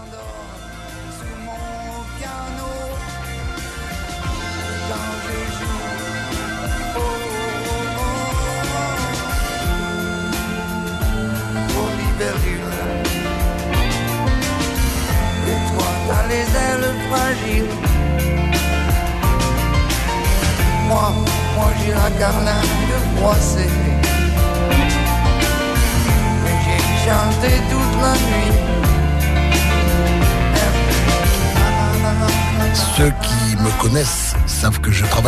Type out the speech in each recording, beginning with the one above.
Dans mon canot, dans les jours, oh, oh, oh. au libérer et toi dans les ailes fragiles, moi j'ai la carlingue à et j'ai chanté toute la nuit.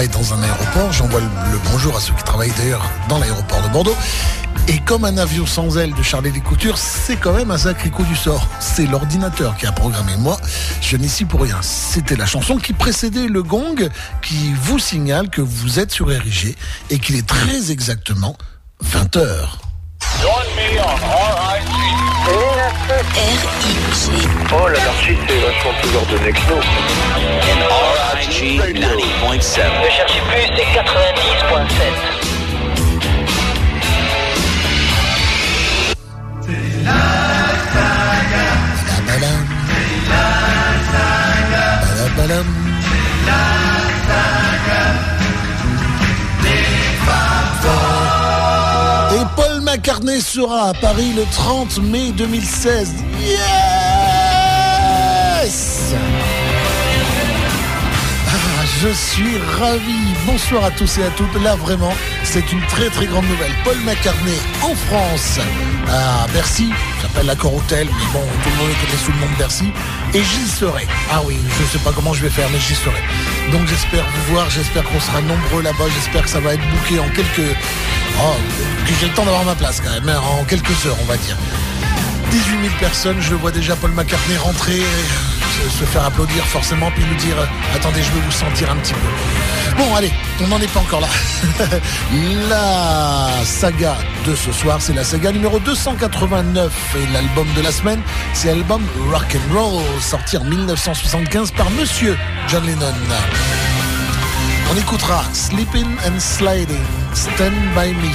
Dans un aéroport. J'envoie le, bonjour à ceux qui travaillent d'ailleurs dans l'aéroport de Bordeaux. Et comme un avion sans aile de Charlie Coutures, c'est quand même un sacré coup du sort. C'est l'ordinateur qui a programmé. Moi, je n'y suis pour rien. C'était la chanson qui précédait le gong qui vous signale que vous êtes sur RIG et qu'il est très exactement 20h. RIG. Oh, l'anarchie, c'est vachement plus ordonné que nous. RIG 90.7. Ne cherchez plus, c'est 90.7. C'est la saga. C'est la saga. C'est la saga. Et Paul McCartney sera à Paris le 30 mai 2016. Yes! Je suis ravi. Bonsoir à tous et à toutes. Là, vraiment, c'est une très très grande nouvelle. Paul McCartney en France, à Bercy, s'appelle l'accord hôtel, mais bon, tout le monde connaît sous le nom de Bercy. Et j'y serai. Ah oui, je sais pas comment je vais faire, mais j'y serai. Donc j'espère vous voir, j'espère qu'on sera nombreux là-bas, j'espère que ça va être bouqué en quelques. Oh, que j'ai le temps d'avoir ma place quand même, hein, en quelques heures, on va dire. 18 000 personnes, je vois déjà Paul McCartney rentrer se faire applaudir forcément, puis nous dire attendez, je veux vous sentir un petit peu. Bon, allez, on n'en est pas encore là. la saga de ce soir, c'est la saga numéro 289 et l'album de la semaine, c'est l'album Rock and Roll, sorti en 1975 par Monsieur John Lennon. On écoutera Sleeping and Sliding, Stand By Me,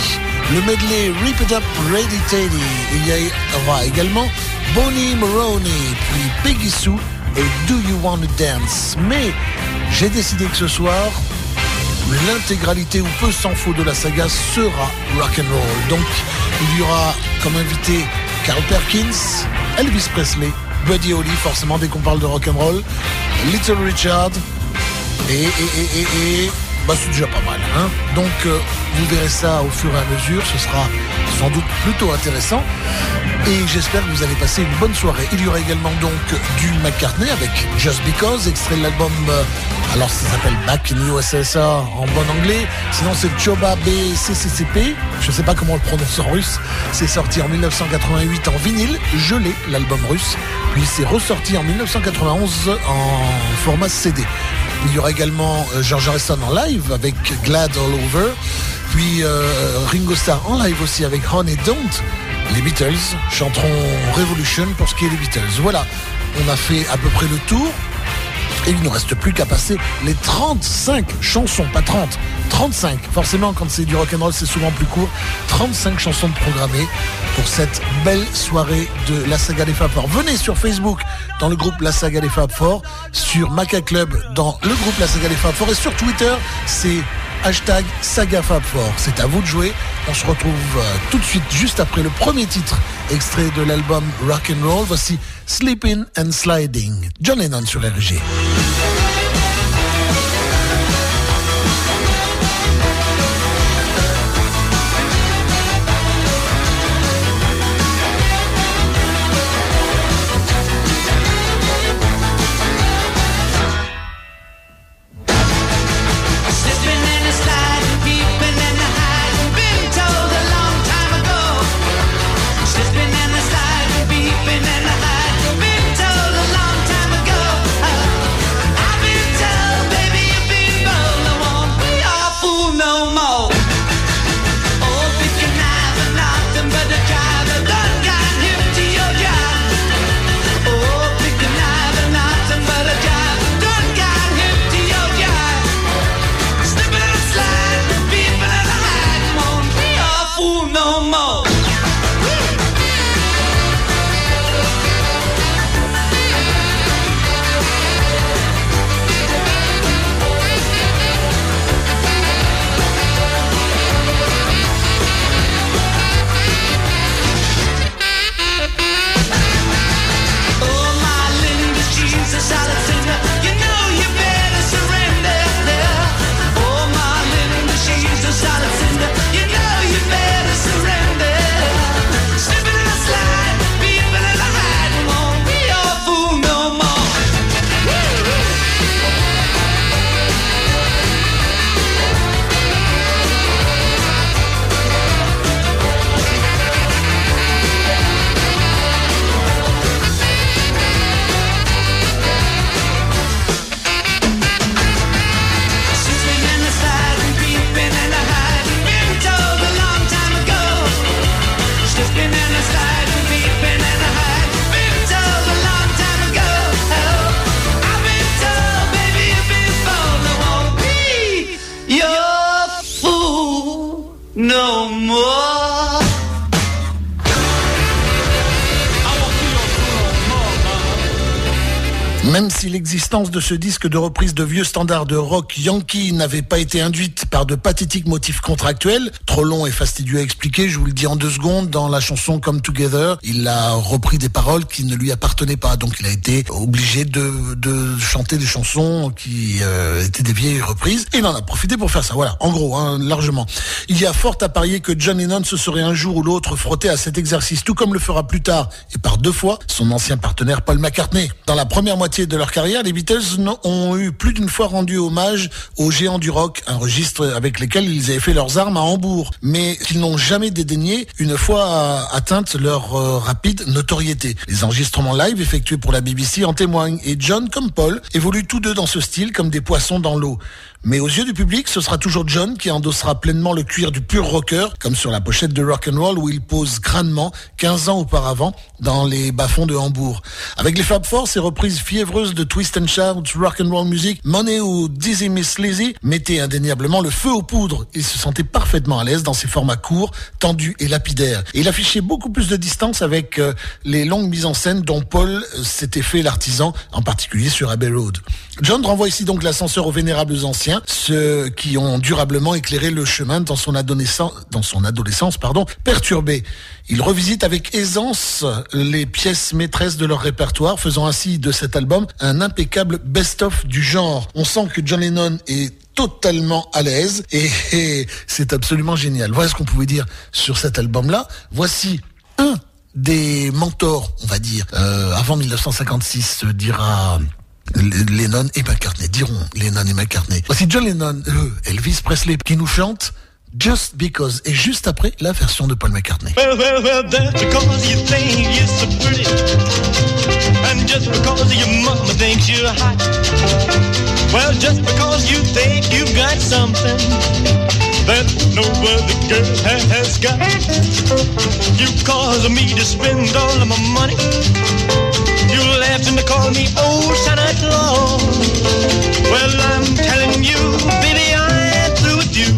le medley Rip It Up Ready Teddy. Il y aura également Bonnie Maroney, puis Peggy Sue Do You Want to Dance? Mais j'ai décidé que ce soir, l'intégralité ou peu s'en faut de la saga sera rock and roll. Donc il y aura comme invité Carl Perkins, Elvis Presley, Buddy Holly, forcément dès qu'on parle de rock and roll, Little Richard et, et, et, et bah, c'est déjà pas mal. Hein Donc euh, vous verrez ça au fur et à mesure, ce sera sans doute plutôt intéressant. Et j'espère que vous allez passer une bonne soirée. Il y aura également donc du McCartney avec Just Because, extrait de l'album, euh, alors ça s'appelle Back in USSR en bon anglais. Sinon c'est Choba BCCCP, je sais pas comment on le prononce en russe. C'est sorti en 1988 en vinyle, gelé l'album russe. Puis c'est ressorti en 1991 en format CD. Il y aura également euh, George Harrison en live avec Glad All Over. Puis euh, Ringo Starr en live aussi avec Honey Don't. Les Beatles chanteront Revolution pour ce qui est des Beatles. Voilà, on a fait à peu près le tour. Et il ne reste plus qu'à passer les 35 chansons, pas 30, 35. Forcément, quand c'est du rock'n'roll, c'est souvent plus court. 35 chansons programmées pour cette belle soirée de la saga des Fab Four. Venez sur Facebook dans le groupe La Saga des Fab Four, sur Maca Club dans le groupe La Saga des Fab Four et sur Twitter, c'est hashtag Saga. C'est à vous de jouer. On se retrouve euh, tout de suite juste après le premier titre extrait de l'album Rock Roll. Voici Sleeping and Sliding. John Lennon sur RG. De ce disque de reprise de vieux standards de rock yankee n'avait pas été induite par de pathétiques motifs contractuels, trop long et fastidieux à expliquer, je vous le dis en deux secondes, dans la chanson Come Together, il a repris des paroles qui ne lui appartenaient pas, donc il a été obligé de, chanter des chansons qui euh, étaient des vieilles reprises, et il en a profité pour faire ça, voilà, en gros, hein, largement. Il y a fort à parier que John Lennon se serait un jour ou l'autre frotté à cet exercice, tout comme le fera plus tard, et par deux fois, son ancien partenaire Paul McCartney. Dans la première moitié de leur carrière, les Beatles ont eu plus d'une fois rendu hommage aux géants du rock, un registre avec lesquels ils avaient fait leurs armes à Hambourg, mais qu'ils n'ont jamais dédaigné une fois atteinte leur euh, rapide notoriété. Les enregistrements live effectués pour la BBC en témoignent, et John comme Paul évoluent tous deux dans ce style comme des poissons dans l'eau. Mais aux yeux du public, ce sera toujours John qui endossera pleinement le cuir du pur rocker, comme sur la pochette de Rock and Roll où il pose grandement 15 ans auparavant dans les bas-fonds de Hambourg. Avec les Fab Four, ses reprises fiévreuses de Twist and Shout, Rock and Roll Music, Money ou Dizzy Miss Lizzy mettaient indéniablement le feu aux poudres. Il se sentait parfaitement à l'aise dans ses formats courts, tendus et lapidaires. Il affichait beaucoup plus de distance avec euh, les longues mises en scène dont Paul s'était fait l'artisan, en particulier sur Abbey Road. John renvoie ici donc l'ascenseur aux vénérables anciens, ceux qui ont durablement éclairé le chemin dans son adolescence, dans son adolescence pardon, perturbée. Il revisite avec aisance les pièces maîtresses de leur répertoire, faisant ainsi de cet album un impeccable best-of du genre. On sent que John Lennon est totalement à l'aise et, c'est absolument génial. Voilà ce qu'on pouvait dire sur cet album-là. Voici un des mentors, on va dire, euh, avant 1956, dira Lennon et McCartney, diront Lennon et McCartney. Voici John Lennon, euh, Elvis Presley, qui nous chante Just Because. Et juste après, la version de Paul McCartney. Well, well, well, that's because you think you're so pretty. And just because your mama thinks you're hot. Well, just because you think you've got something that no other girl has got. You cause me to spend all of my money. Left and call me old Santa Claus. Well, I'm telling you, baby, I'm through with you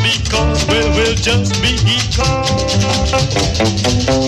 because well, just be lonesome.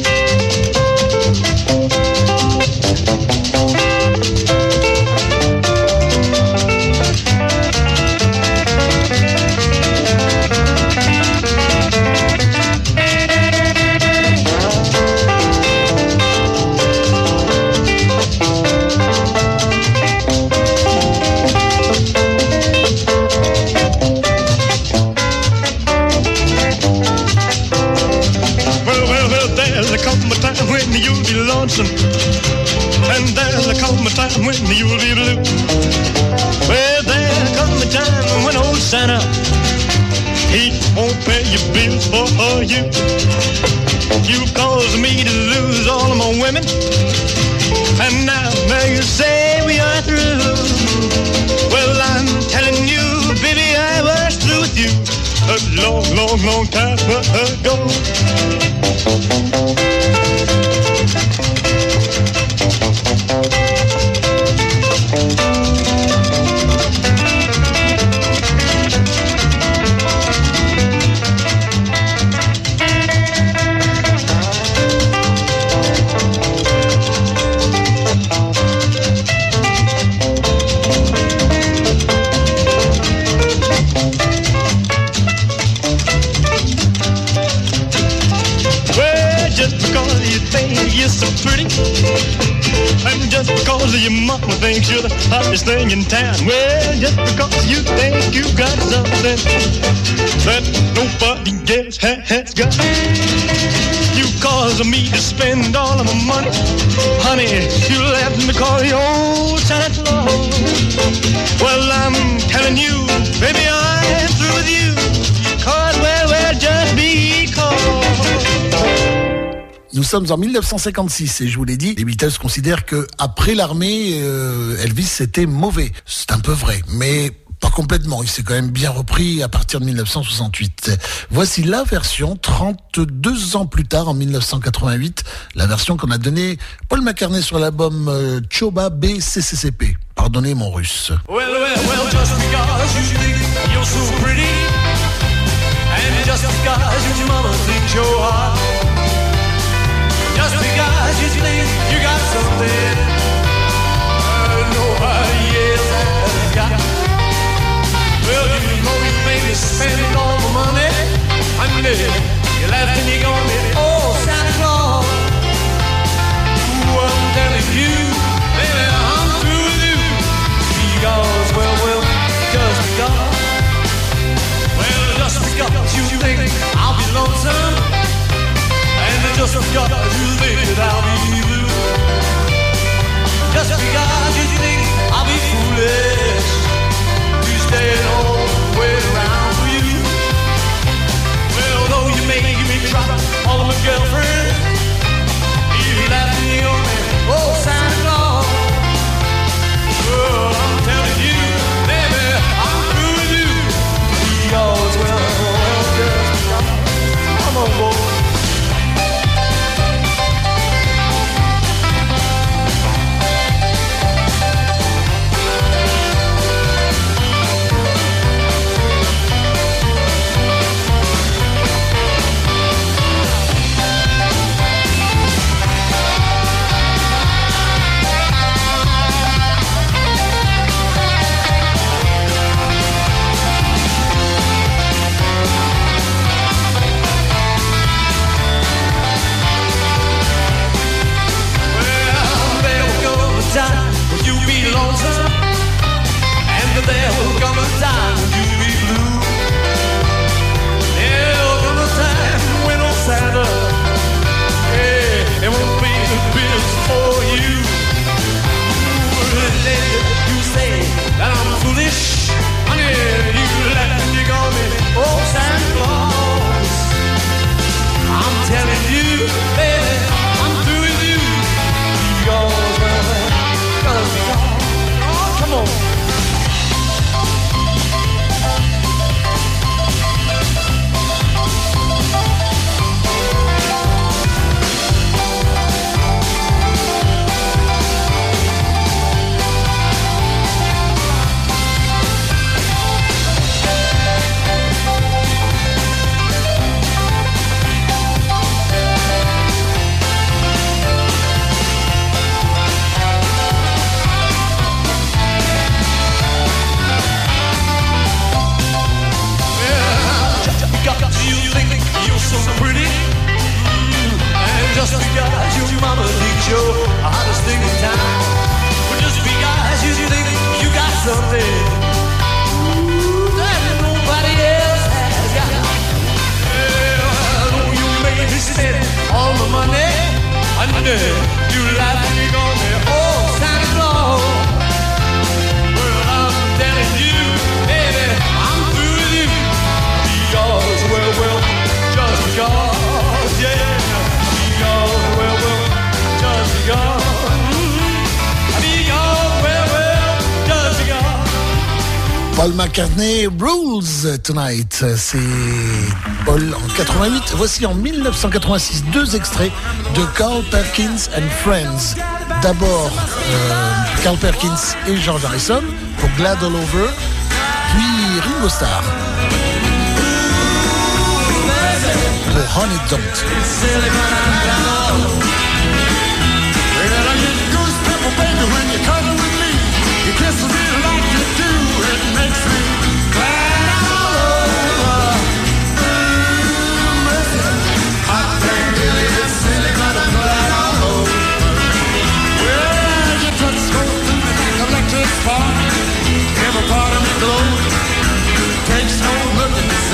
En 1956 et je vous l'ai dit, les Beatles considèrent que après l'armée, euh, Elvis c'était mauvais. C'est un peu vrai, mais pas complètement. Il s'est quand même bien repris à partir de 1968. Voici la version 32 ans plus tard, en 1988, la version qu'on a donnée Paul McCartney sur l'album euh, Choba BCCCP. Pardonnez mon russe. Just because you think you got something nobody else has got. Well, you know you spend all the money. You and you gone oh, Santa Claus. Ooh, I'm you, baby, I'm through with you. Well, well, just. Well, just because you think I'll be lonesome just got to live it, I'll be blue. Just because you think I'll be foolish, to stay all the way around for you. Well, though you may me drop all of my girlfriends, you left me on that old oh, Santa Claus. Oh, I'm telling you. there will come a time you'll be blue. There'll come a time when on Santa, it won't be the best for you. You say. Euh, tonight. Euh, c'est Paul en 88. Voici en 1986 deux extraits de Carl Perkins and Friends. D'abord euh, Carl Perkins et George Harrison pour Glad All Over, puis Ringo Starr pour Honey Don't.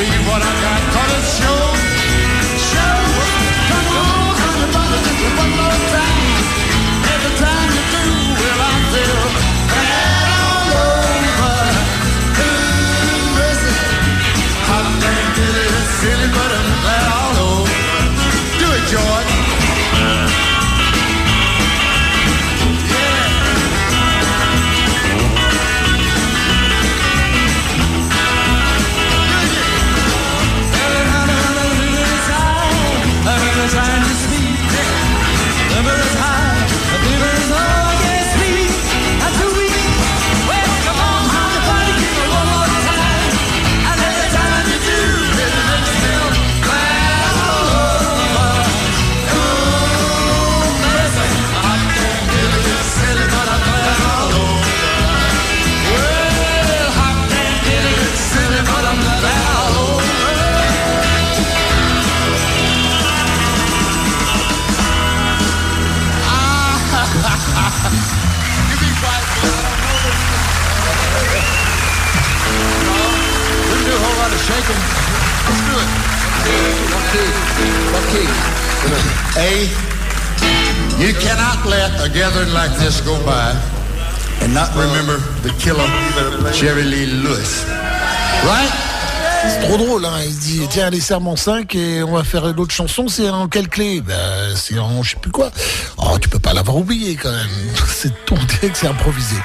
see what I got, cause it's show. Show. Come on, honey, brother, just one more time. Jacob, let's do it. One key. A, you cannot let a gathering like this go by and not remember the killer Jerry Lee Lewis. Right? C'est trop drôle, hein. il dit tiens allez serment 5 et on va faire l'autre chanson, c'est en quelle clé? Ben, C'est en je sais plus quoi. Oh tu peux pas l'avoir oublié quand même. C'est ton dirait que c'est improvisé.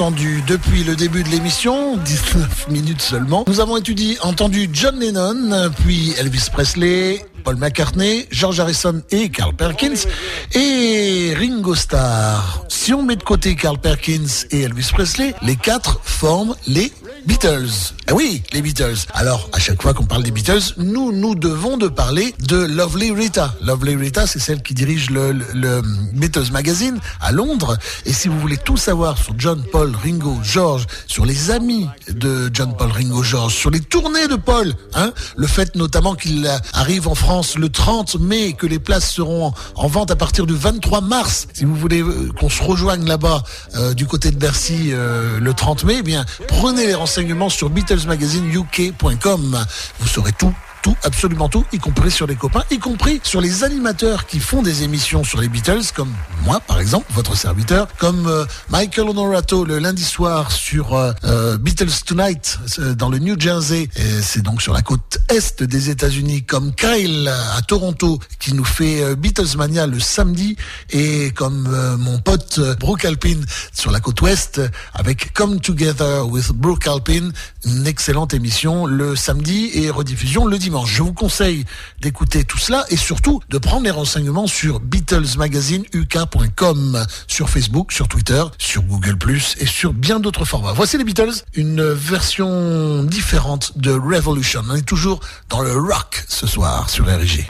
Depuis le début de l'émission, 19 minutes seulement, nous avons étudié, entendu John Lennon, puis Elvis Presley, Paul McCartney, George Harrison et Carl Perkins, et Ringo Starr. Si on met de côté Carl Perkins et Elvis Presley, les quatre forment les Beatles. Ah oui, les Beatles. Alors, à chaque fois qu'on parle des Beatles, nous, nous devons de parler de Lovely Rita. Lovely Rita, c'est celle qui dirige le, le, Beatles Magazine à Londres. Et si vous voulez tout savoir sur John, Paul, Ringo, George, sur les amis de John, Paul, Ringo, George, sur les tournées de Paul, hein, le fait notamment qu'il arrive en France le 30 mai, que les places seront en vente à partir du 23 mars. Si vous voulez euh, qu'on se rejoigne là-bas euh, du côté de Bercy euh, le 30 mai, eh bien prenez les renseignements sur BeatlesMagazineUK.com. Vous saurez tout tout, absolument tout, y compris sur les copains, y compris sur les animateurs qui font des émissions sur les Beatles, comme moi par exemple, votre serviteur, comme euh, Michael Honorato le lundi soir sur euh, euh, Beatles Tonight dans le New Jersey, c'est donc sur la côte est des États-Unis, comme Kyle à Toronto qui nous fait Beatles Mania le samedi, et comme mon pote Brooke Alpine sur la côte ouest avec Come Together with Brooke Alpine, une excellente émission le samedi et rediffusion le dimanche. Je vous conseille d'écouter tout cela et surtout de prendre les renseignements sur BeatlesMagazineuk.com, sur Facebook, sur Twitter, sur Google+, et sur bien d'autres formats. Voici les Beatles, une version différente de Revolution. On est toujours dans le rock ce soir sur RG.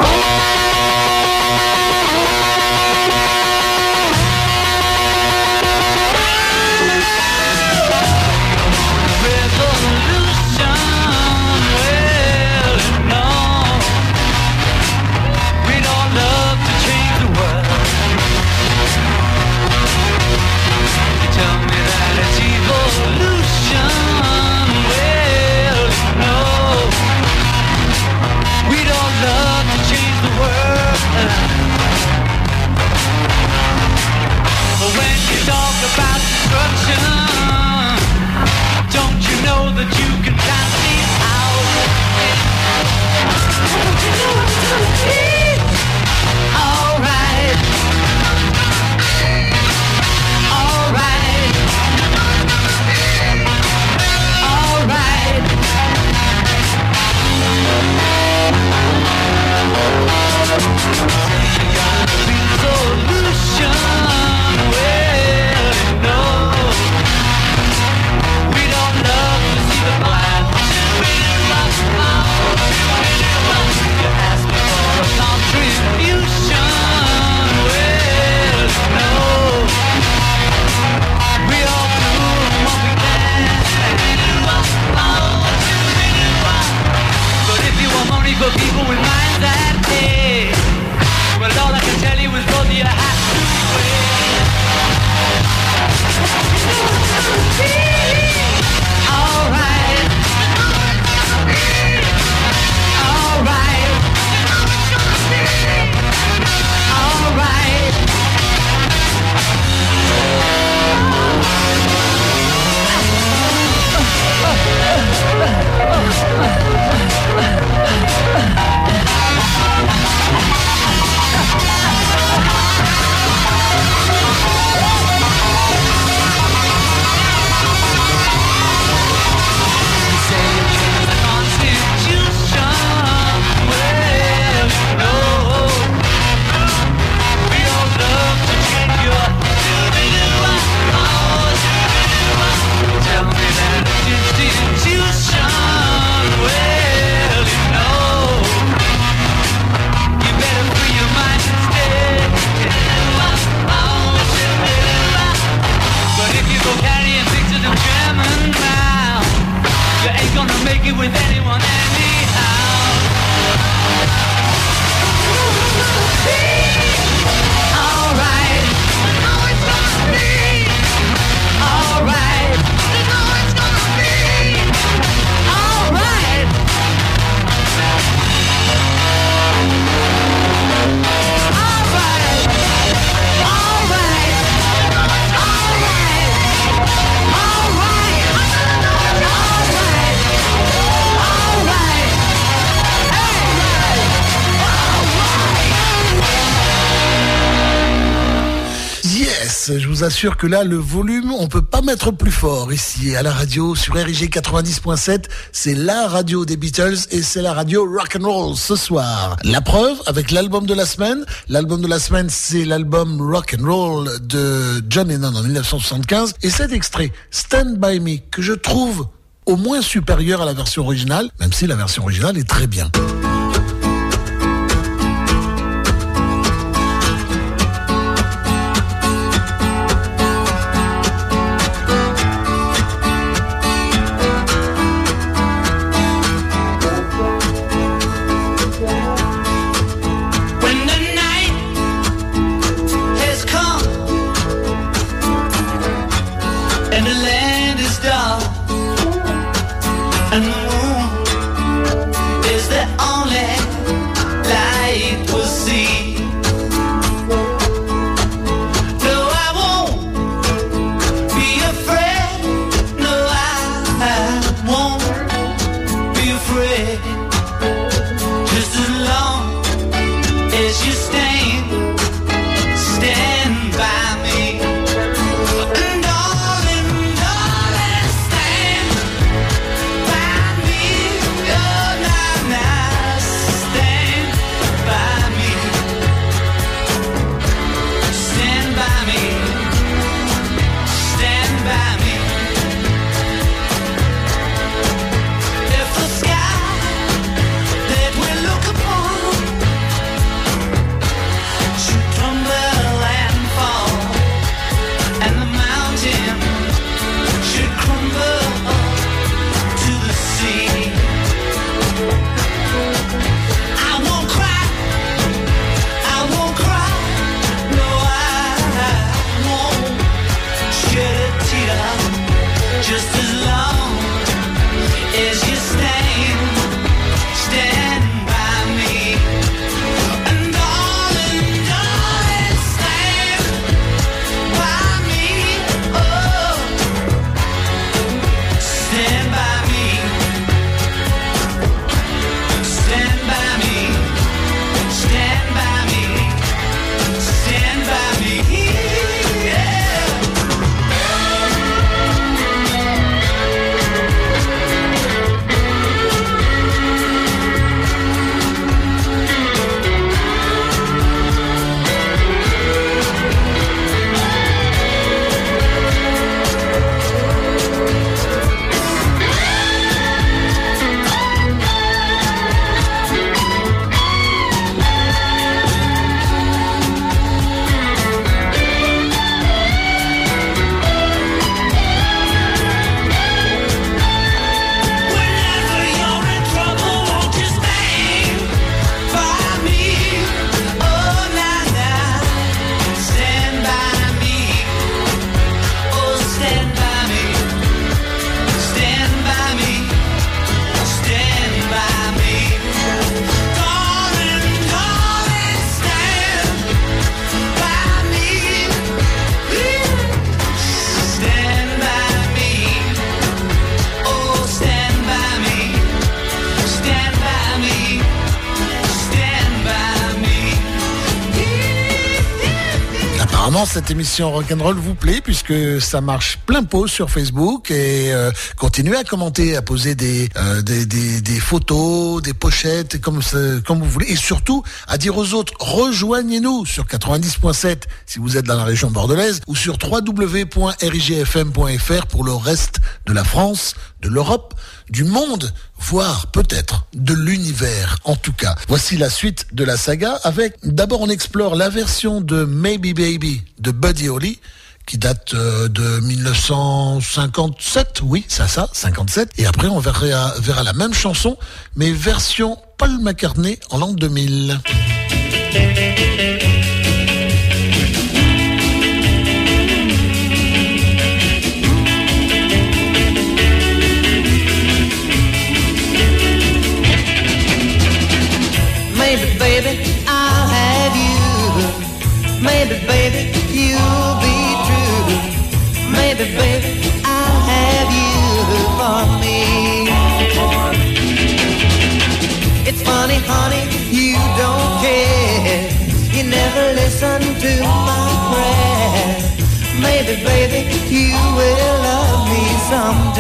Assure que là, le volume, on peut pas mettre plus fort ici à la radio sur RIG 90.7. C'est la radio des Beatles et c'est la radio rock and roll ce soir. La preuve avec l'album de la semaine. L'album de la semaine, c'est l'album rock and roll de John Lennon en 1975 et cet extrait Stand by Me que je trouve au moins supérieur à la version originale, même si la version originale est très bien. Cette émission Rock'n'Roll vous plaît puisque ça marche plein pot sur Facebook et euh, continuez à commenter, à poser des, euh, des, photos, des pochettes, comme, comme vous voulez. Et surtout, à dire aux autres, rejoignez-nous sur 90.7 si vous êtes dans la région bordelaise ou sur www.rigfm.fr pour le reste de la France, de l'Europe, du monde, peut-être de l'univers en tout cas. Voici la suite de la saga avec d'abord on explore la version de Maybe Baby de Buddy Holly qui date euh, de 1957, oui, ça ça, 57. Et après on verra, verra la même chanson, mais version Paul McCartney en l'an 2000.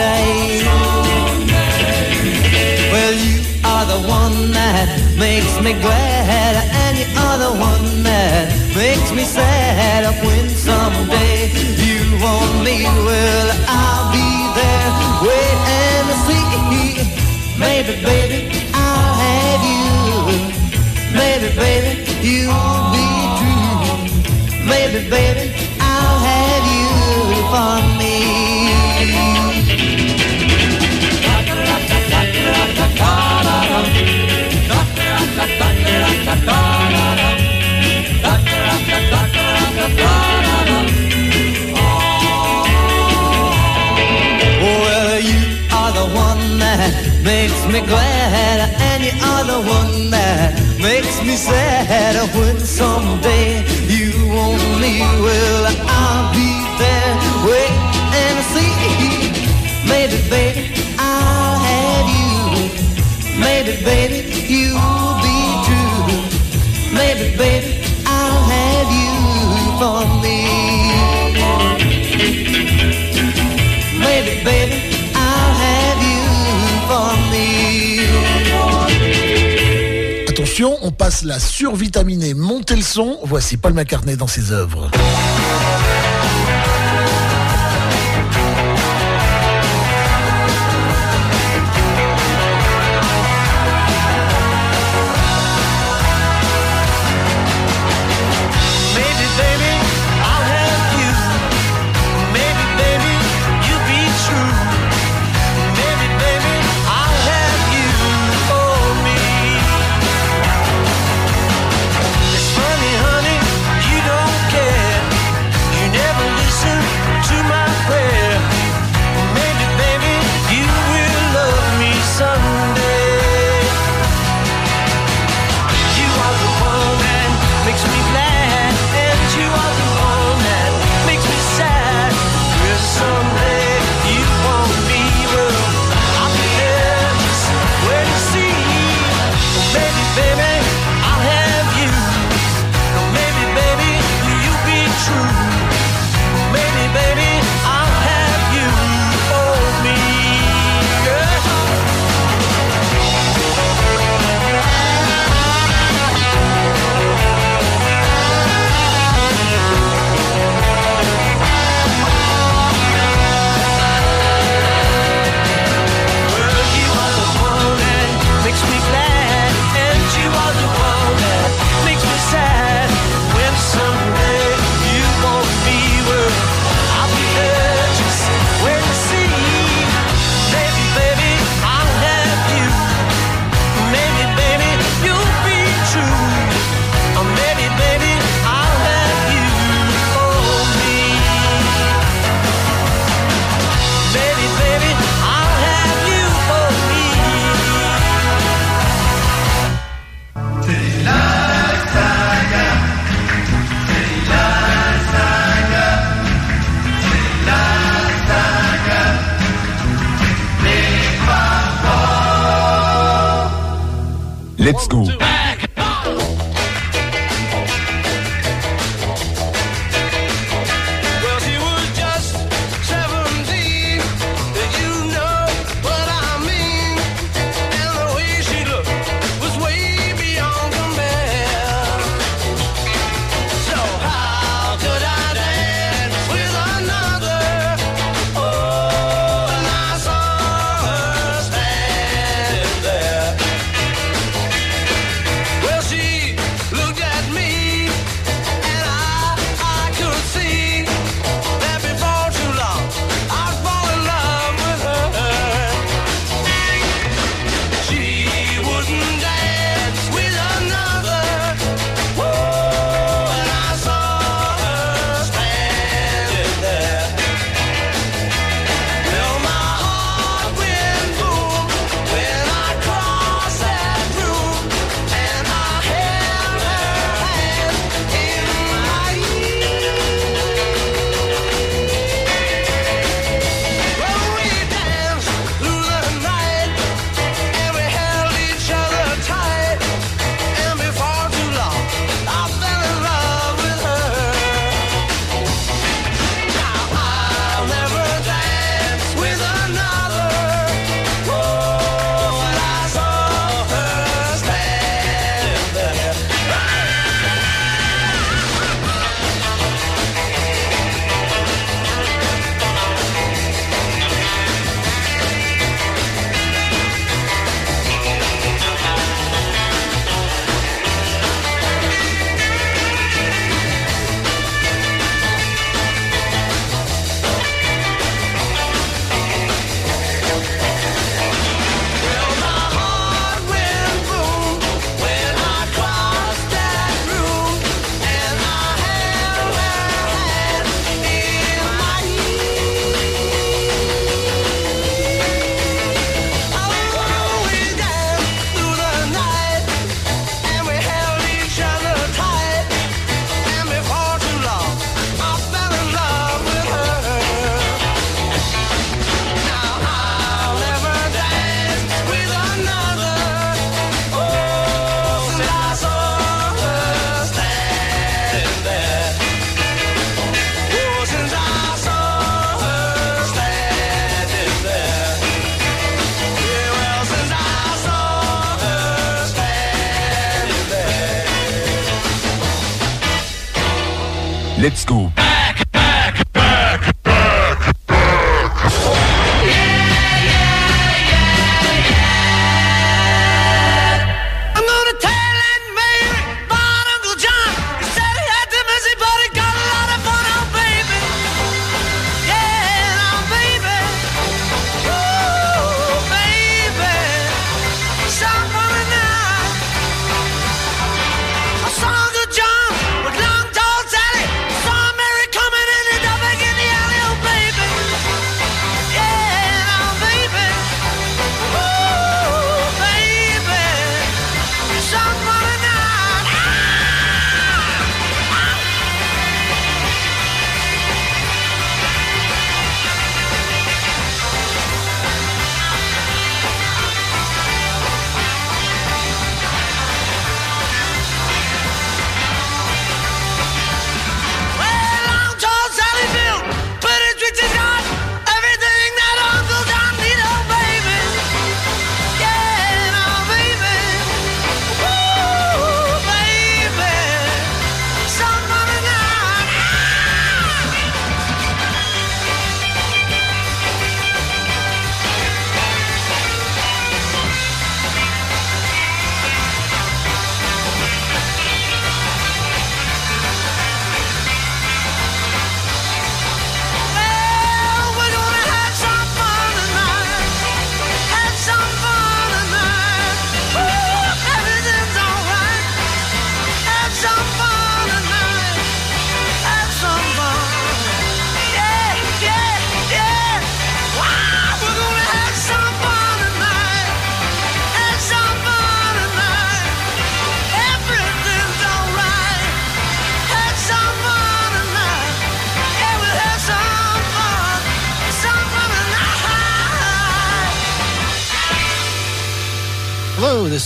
Someday. Well, you are the one that makes me glad, and you are the one that makes me sad. When someday you want me, well, I'll be there, wait and see. Maybe, baby, I'll have you. Maybe, baby, you'll be true. Maybe, baby, me glad, and you are the one that makes me sad. When someday you want me, well, I'll be there, wait and see. Maybe, baby, I'll have you. Maybe, baby, you'll be true. Maybe, baby, I'll have you for On passe la survitaminée, montez le son, voici Paul McCartney dans ses œuvres.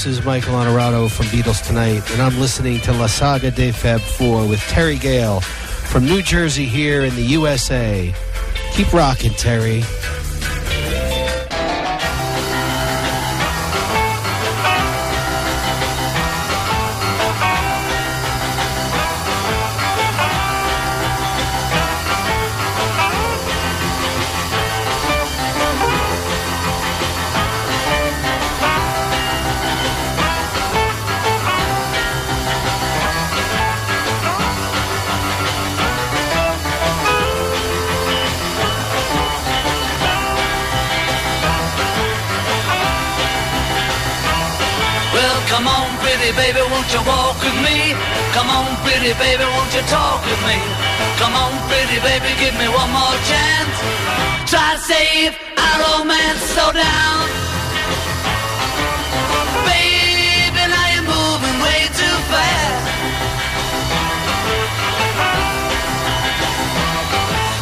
This is Michael Honorado from Beatles Tonight, and I'm listening to La Saga de Feb 4 with Terry Gale from New Jersey here in the USA. Keep rocking, Terry. Pretty baby, won't you walk with me? Come on, pretty baby, won't you talk with me? Come on, pretty baby, give me one more chance. Try to save our romance, slow down. Baby, now you're moving way too fast.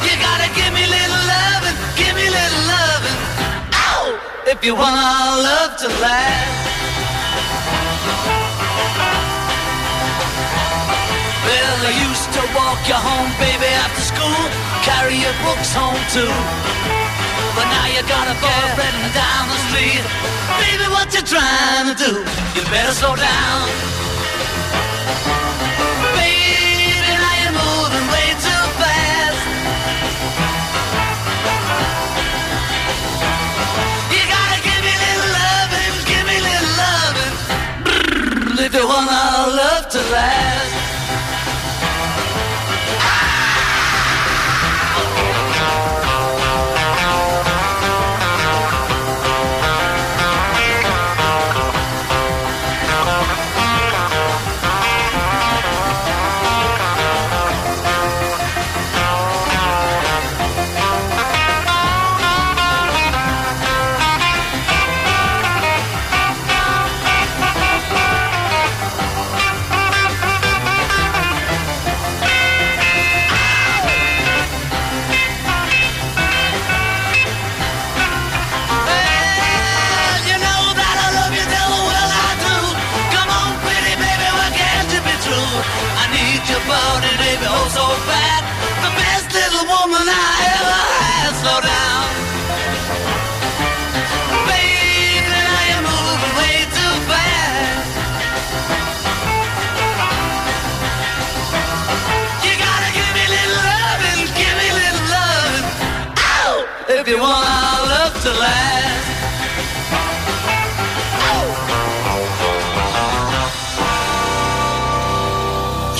You gotta give me little loving, give me little loving. Ow! If you want our love to last. To walk you home, baby, after school. Carry your books home too. But now you got a boyfriend down the street. Baby, what you trying to do? You better slow down. Baby, now you're moving way too fast. You gotta give me little loving, give me little loving. If you want our love to last.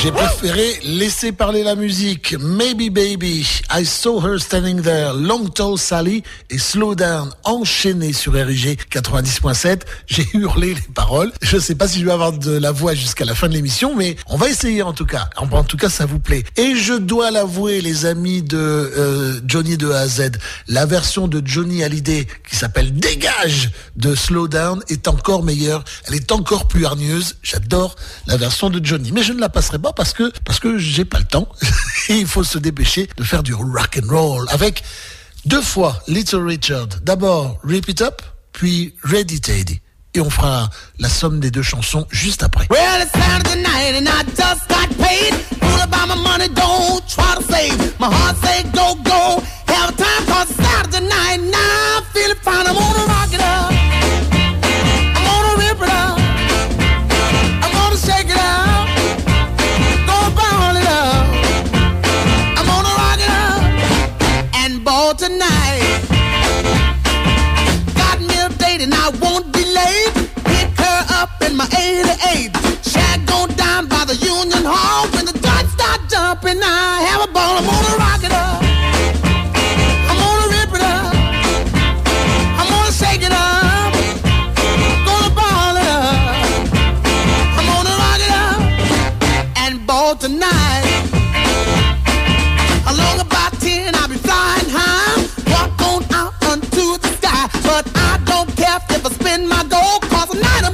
J'ai préféré laisser parler la musique. Maybe Baby, I Saw Her Standing There, Long Tall Sally et Slow Down enchaîné sur RIG 90.7. J'ai hurlé les paroles. Je sais pas si je vais avoir de la voix jusqu'à la fin de l'émission, mais on va essayer en tout cas. En tout cas, ça vous plaît. Et je dois l'avouer, les amis de euh, Johnny de A à Z, la version de Johnny Hallyday qui s'appelle Dégage de Slow Down est encore meilleure. Elle est encore plus hargneuse. J'adore la version de Johnny, mais je ne la passerai pas parce que parce que j'ai pas le temps. Et il faut se dépêcher de faire du rock and roll avec deux fois Little Richard. D'abord Rip It Up, puis Ready Teddy. Et on fera la somme des deux chansons juste après. Well, it's Saturday night and I just got paid. Fool about my money, don't try to save. My heart say go, go. Have a time cause Saturday night now. I feel it fine, I'm gonna rock it up. My 88. Shag gon' down by the Union Hall. When the dots start jumping, I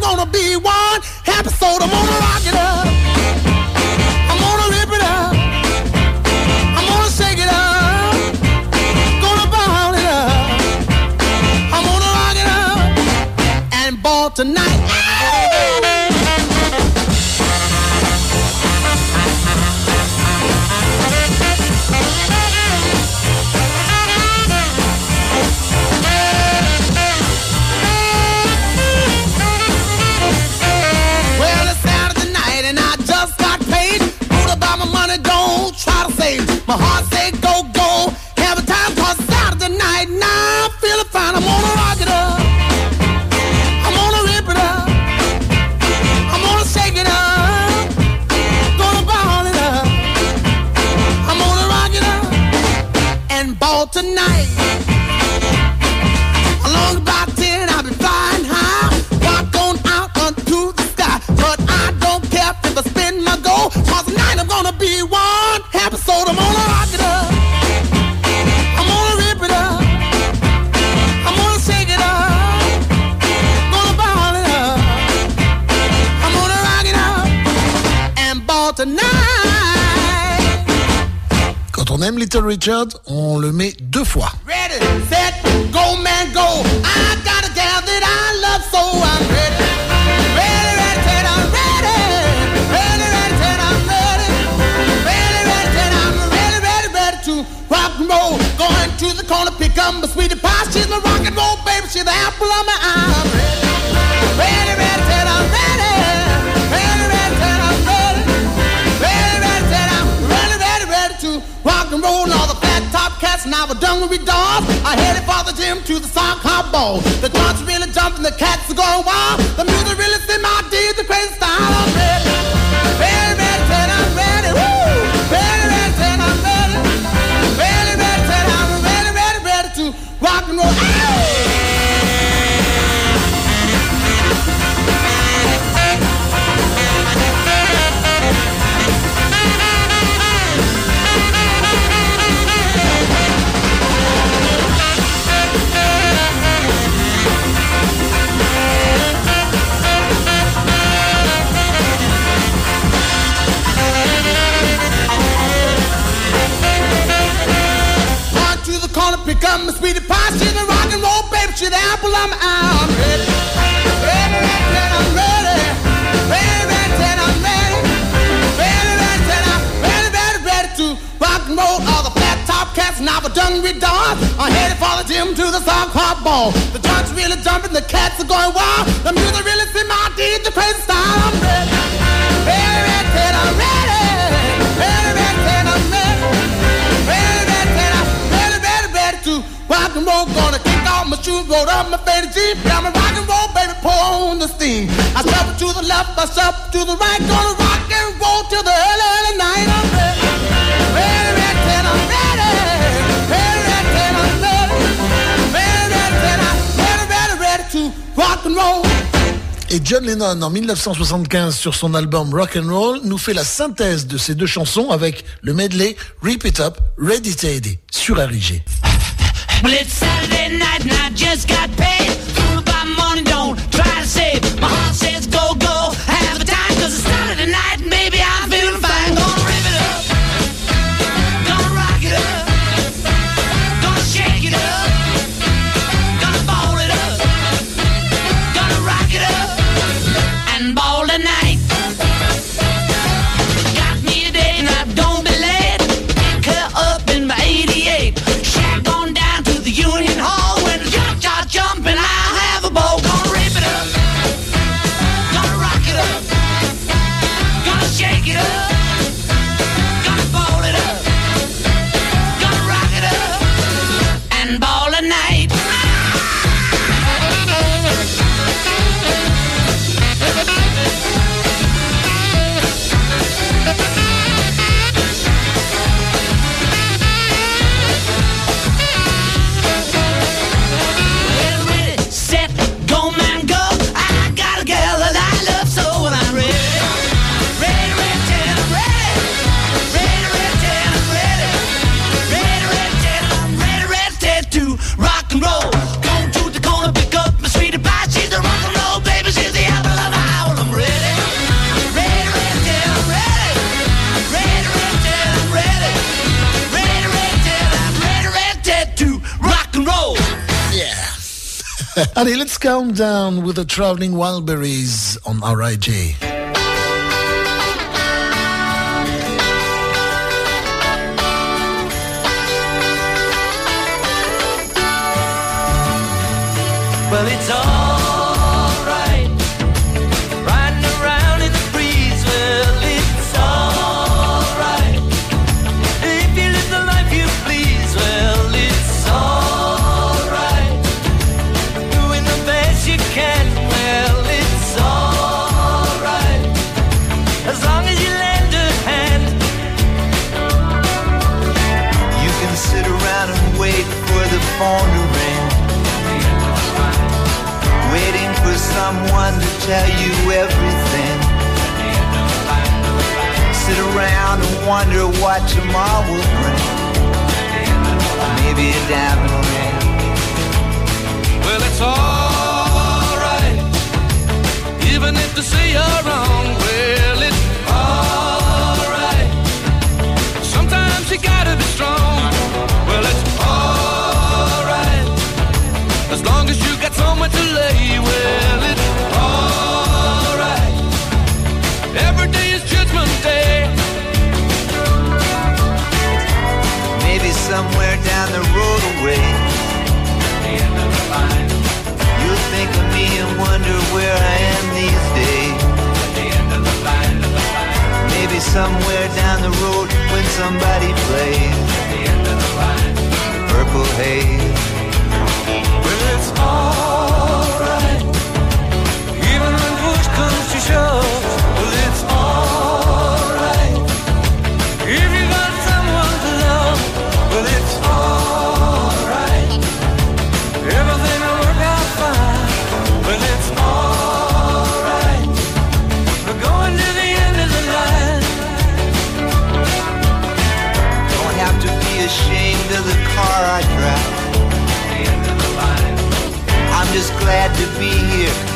gonna be one happy soul. I'm gonna rock it up. I'm gonna rip it up. I'm gonna shake it up. Gonna ball it up. I'm gonna rock it up and ball tonight. Little Richard, on le met deux fois. Ready, set, go, man, go. I got a gal that I love, so I'm ready. Pick up rock and roll baby. Cats now we're done with we dolls. I headed for the gym to the sock hop ball. The joints really jumping, the cats are going wild. The my sweetie pie. She's a rock and roll baby. She's the apple my. I'm ready. Ready, ready, I'm ready. Ready, ready, I'm ready. Ready, ready, ready, I'm to rock and roll. All the flat top cats now we're done with dogs. I'm headed for the gym to the sock hop ball. The joints really jumping, the cats are going wild. The music really set my Et John Lennon, en 1975, sur son album Rock and Roll, nous fait la synthèse de ces deux chansons avec le medley Rip It Up, Ready Teddy, sur RIG. just got paid. Countdown with the Traveling Wildberries on RIJ. Well, it's tell you everything. Sit around and wonder what tomorrow will bring. Maybe a diamond ring. Well, it's alright, even if they say you're wrong. Well, it's alright. Sometimes you gotta be strong. Well, it's alright, as long as you got somewhere to lay. Well. somewhere down the road when somebody plays the purple haze.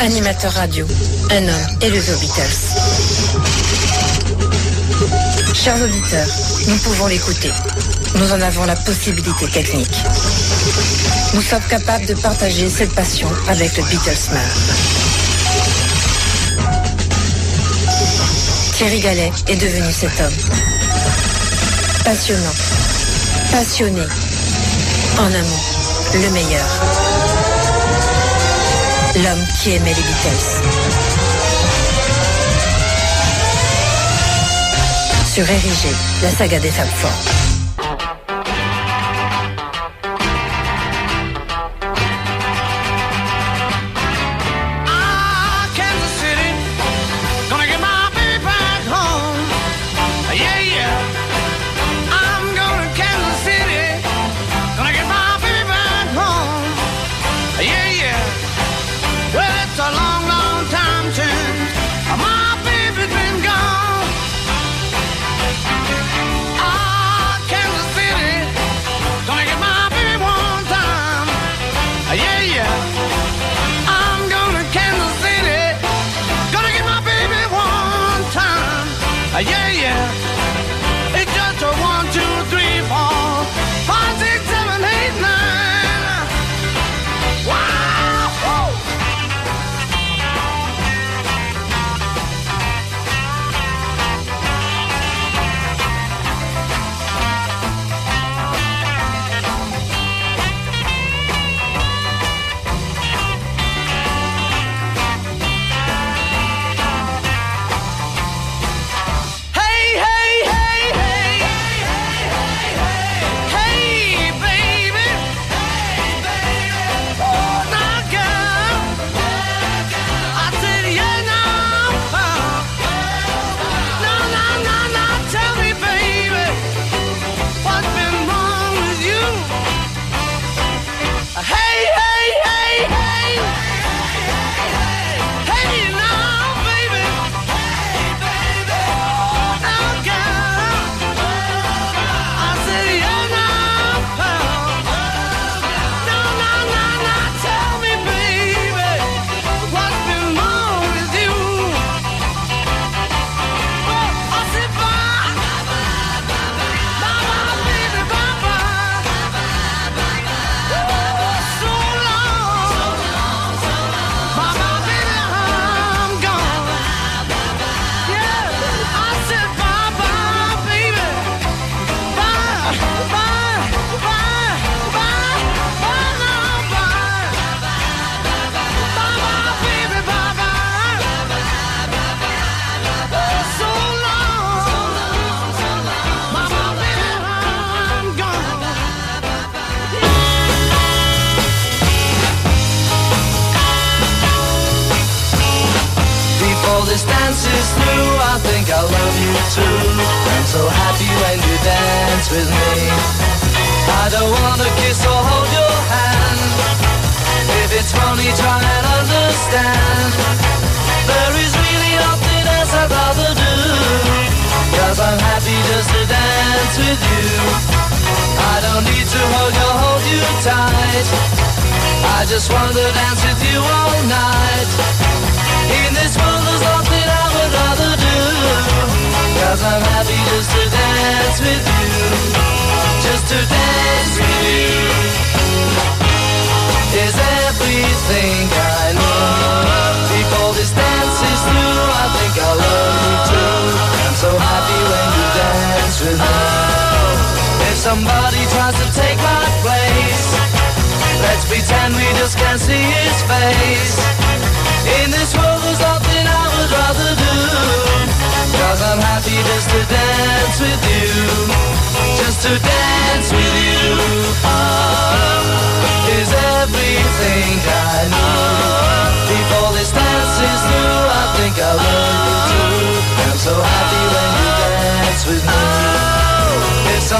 Animateur radio, un homme élevé aux Beatles. Chers auditeurs, nous pouvons l'écouter. Nous en avons la possibilité technique. Nous sommes capables de partager cette passion avec le Beatlesman. Thierry Gallet est devenu cet homme. Passionnant, passionné, en un mot, le meilleur l'homme qui aimait les Beatles. Sur Érigé, la saga des femmes fortes.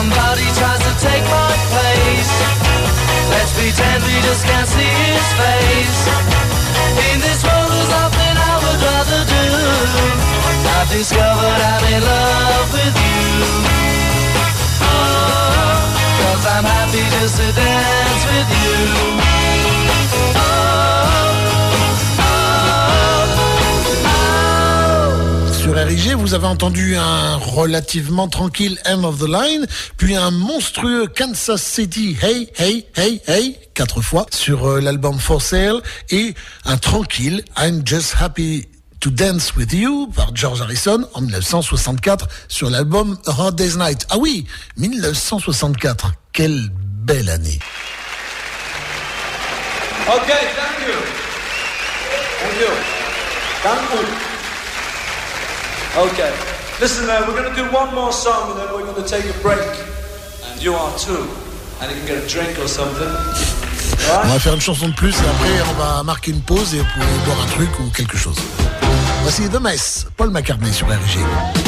Somebody tries to take my place. Let's pretend we just can't see his face. In this world, there's nothing I would rather do. I've discovered I'm in love with you. Oh, cause I'm happy just to dance with you. Vous avez entendu un relativement tranquille End of the Line, puis un monstrueux Kansas City Hey Hey Hey Hey quatre fois sur euh, l'album For Sale et un tranquille I'm Just Happy to Dance With You par George Harrison en 1964 sur l'album Hard Day's Night. Ah oui, 1964, quelle belle année. Ok, thank you. Thank you. Thank you. Okay. Listen, uh, we're going to do one more song and then we're going to take a break. And you are too. And you can get a drink or something. On va faire une chanson de plus et après on va marquer une pause et vous pouvez boire un truc ou quelque chose. Voici The Mess, Paul McCartney sur RG. Paul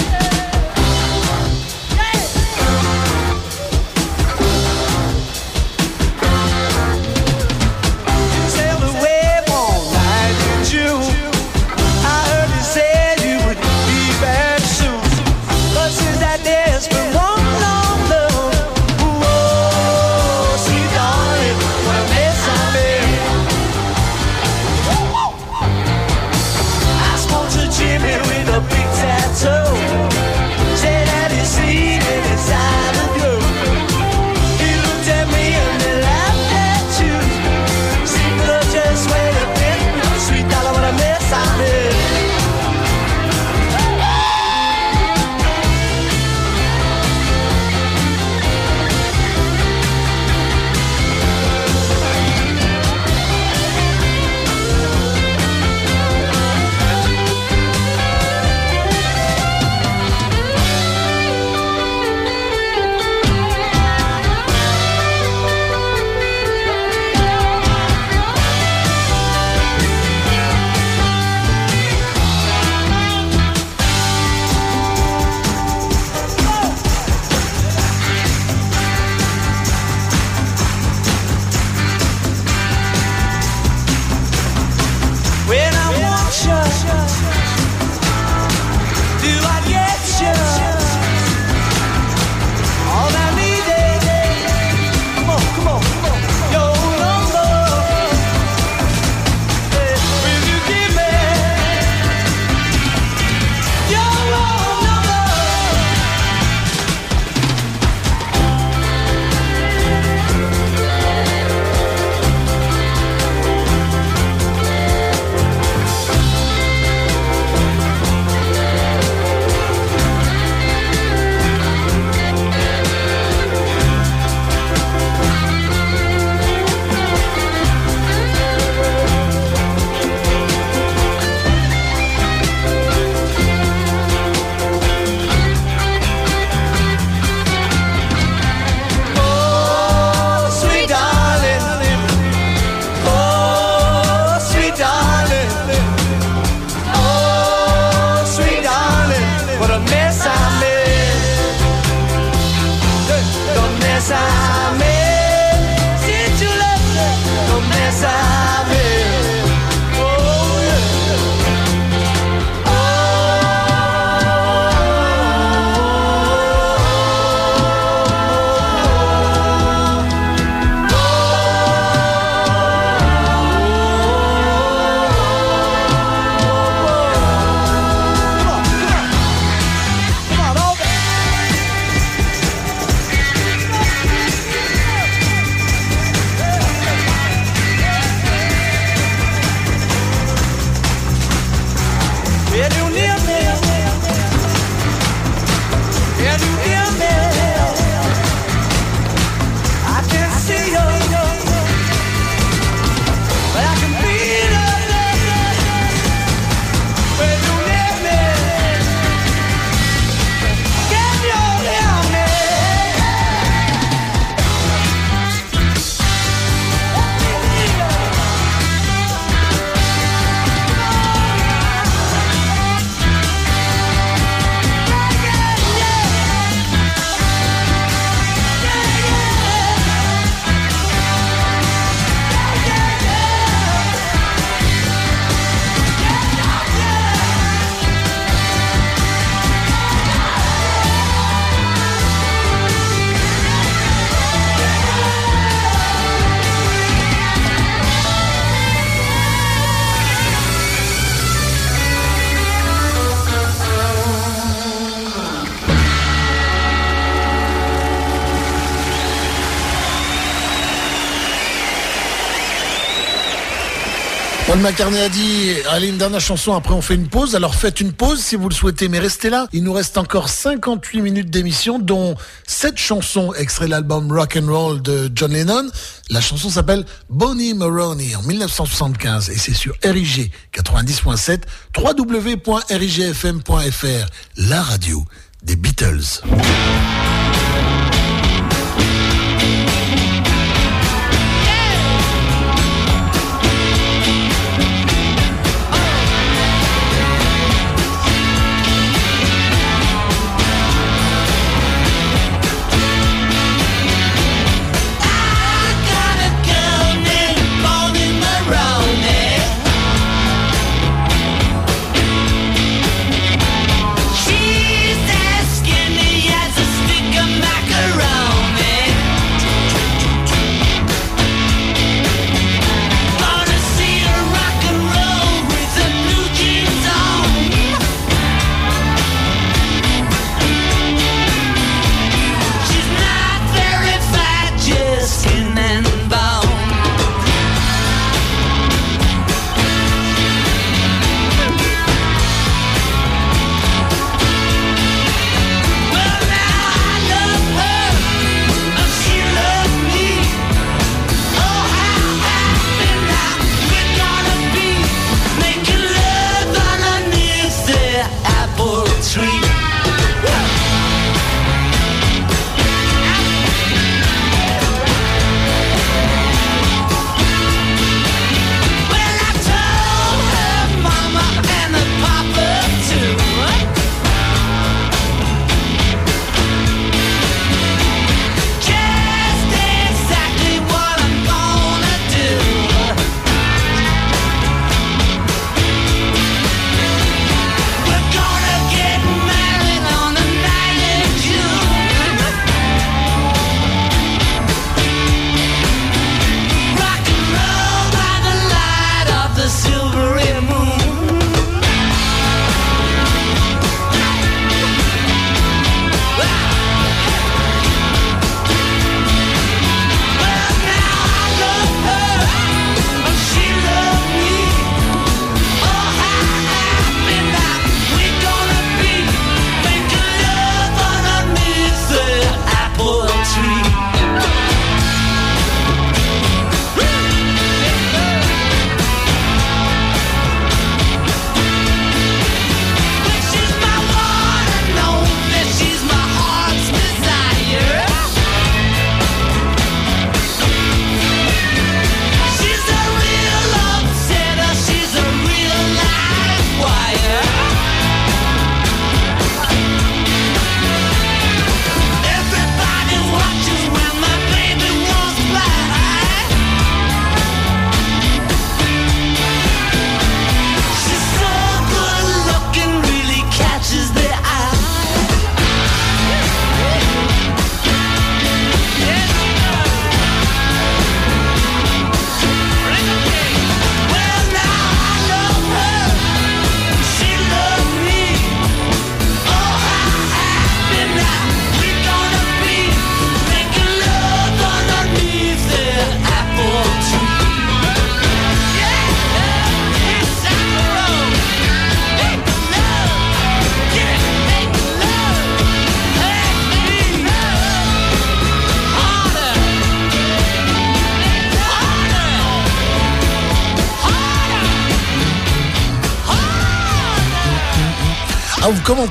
McCartney a dit, allez, une dernière chanson, après on fait une pause. Alors faites une pause si vous le souhaitez, mais restez là. Il nous reste encore 58 minutes d'émission, dont 7 chansons extrait de l'album Rock and Roll de John Lennon. La chanson s'appelle Bonnie Maroney en 1975 et c'est sur RIG 90.7, www.rigfm.fr, la radio des Beatles.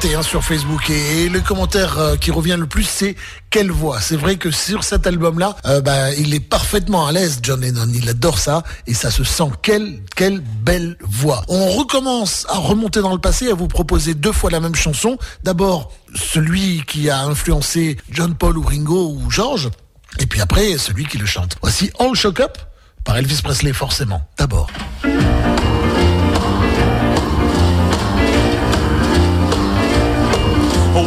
Hein, sur Facebook et, et le commentaire euh, qui revient le plus c'est quelle voix? C'est vrai que sur cet album-là, euh, bah, il est parfaitement à l'aise, John Lennon. Il adore ça et ça se sent. Quelle quelle belle voix. On recommence à remonter dans le passé, à vous proposer deux fois la même chanson. D'abord celui qui a influencé John Paul ou Ringo ou George, et puis après celui qui le chante. Voici All Shook Up par Elvis Presley forcément. D'abord.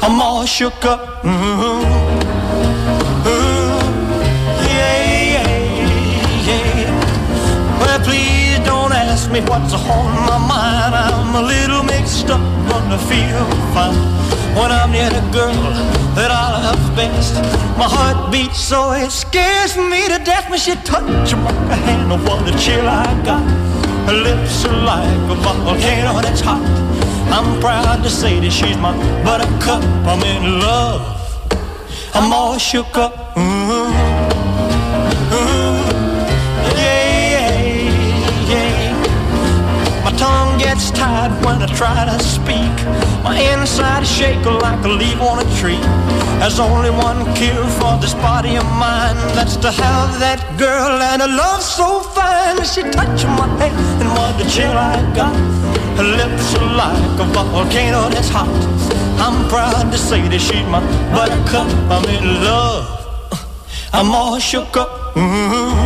I'm all shook up. Mm-hmm. Mm-hmm. Yeah, yeah, yeah. Well, please don't ask me what's on my mind. I'm a little mixed up, I feel fine when I'm near the girl that I love best. My heart beats so it scares me to death when she touches my hand. Oh, what a chill I got. Her lips are like a volcano that's hot. I'm proud to say that she's my buttercup. I'm in love. I'm all shook up. Mm-hmm. Gets tied when I try to speak. My inside is shaking like a leaf on a tree. There's only one cure for this body of mine. That's to have that girl and a love so fine. She touching my hand and what the chill I got. Her lips are like a volcano that's hot. I'm proud to say that she's my buttercup. I'm in love. I'm all shook up. Mm-hmm.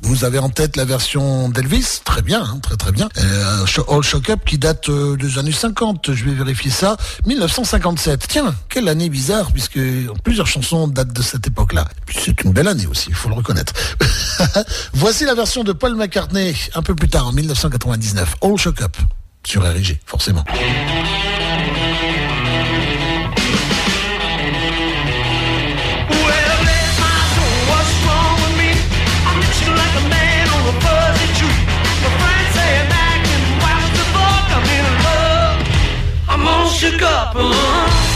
Vous avez en tête la version d'Elvis Très bien, hein, très très bien. Euh, All Shock Up qui date euh, des années 50, je vais vérifier ça. 1957. Tiens, quelle année bizarre, puisque plusieurs chansons datent de cette époque-là. C'est une belle année aussi, il faut le reconnaître. Voici la version de Paul McCartney, un peu plus tard, en 1999. All Shock Up, sur RIG, forcément. Up.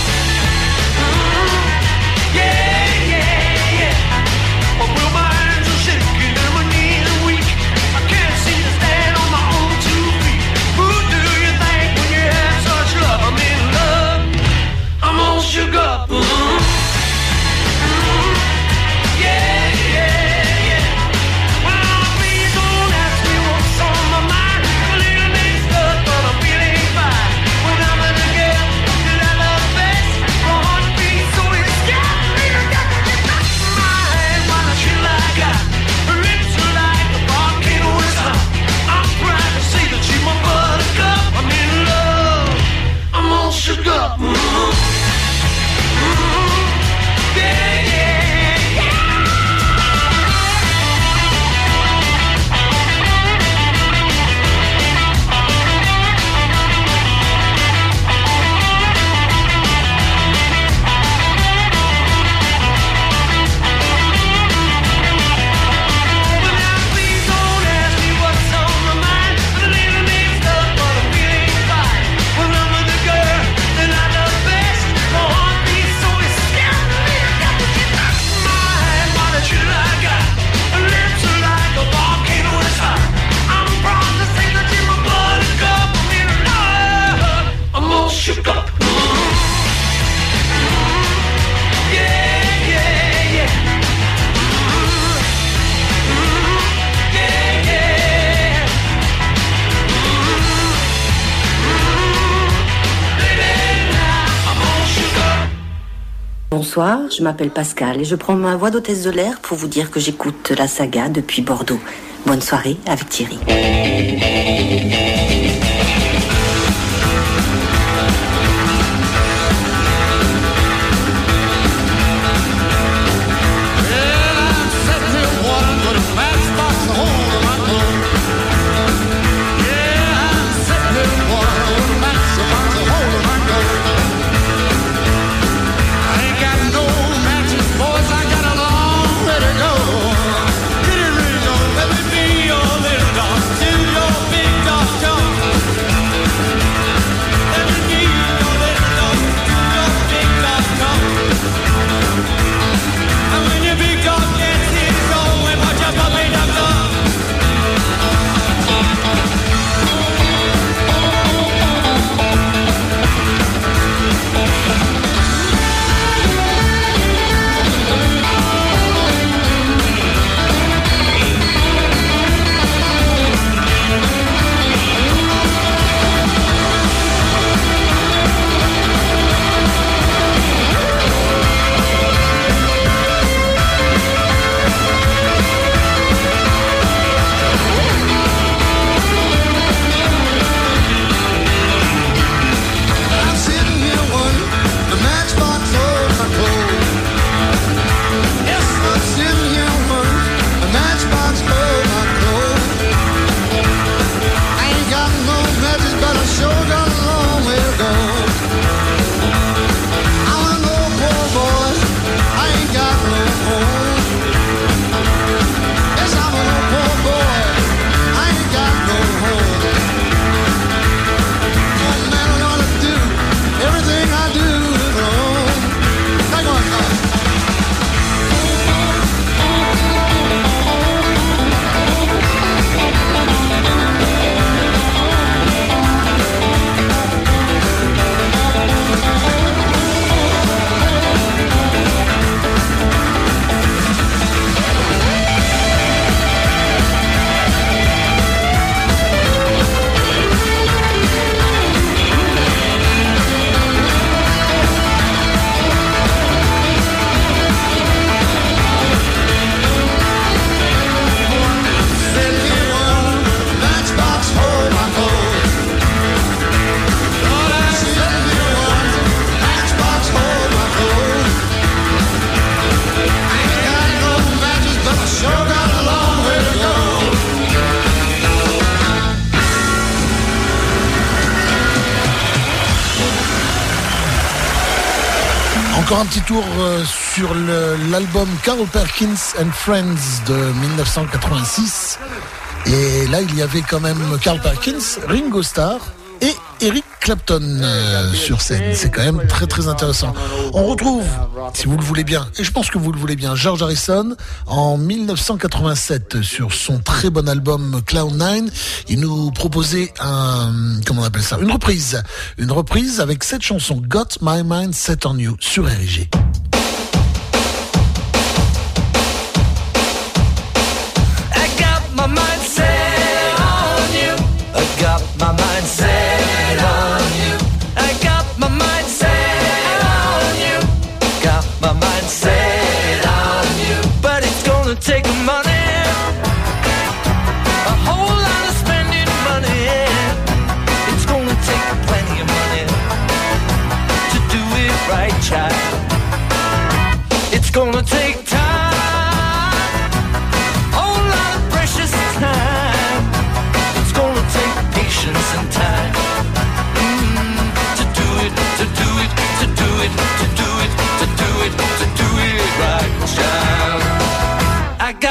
Je m'appelle Pascal et je prends ma voix d'hôtesse de l'air pour vous dire que j'écoute la saga depuis Bordeaux. Bonne soirée avec Thierry. Encore un petit tour euh, sur l'album Carl Perkins and Friends de 1986. Et là, il y avait quand même Carl Perkins, Ringo Starr Eric Clapton euh, sur scène. C'est quand même très très intéressant. On retrouve, si vous le voulez bien, et je pense que vous le voulez bien, George Harrison en 1987 sur son très bon album Cloud 9. Il nous proposait un, comment on appelle ça, une reprise, une reprise avec cette chanson Got My Mind Set on You sur RG.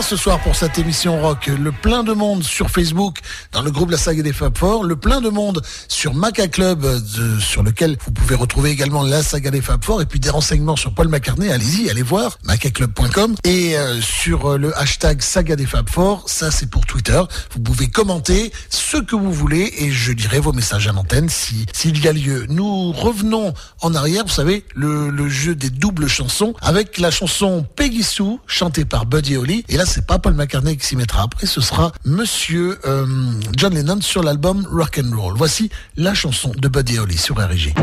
Ce soir pour cette émission rock. Le plein de monde sur Facebook dans le groupe La Saga des Fab Four. Le plein de monde sur Maca Club sur lequel vous pouvez retrouver également La Saga des Fab Four et puis des renseignements sur Paul McCartney. Allez-y, allez voir macaclub.com et euh, sur euh, le hashtag Saga des Fab Four. Ça c'est pour Twitter. Vous pouvez commenter ce que vous voulez et je dirai vos messages à l'antenne si s'il y a lieu. Nous revenons en arrière, vous savez, le, jeu des doubles chansons avec la chanson Peggy Sue chantée par Buddy Holly et c'est pas Paul McCartney qui s'y mettra. Après, ce sera Monsieur euh, John Lennon sur l'album Rock and Roll. Voici la chanson de Buddy Holly sur RG.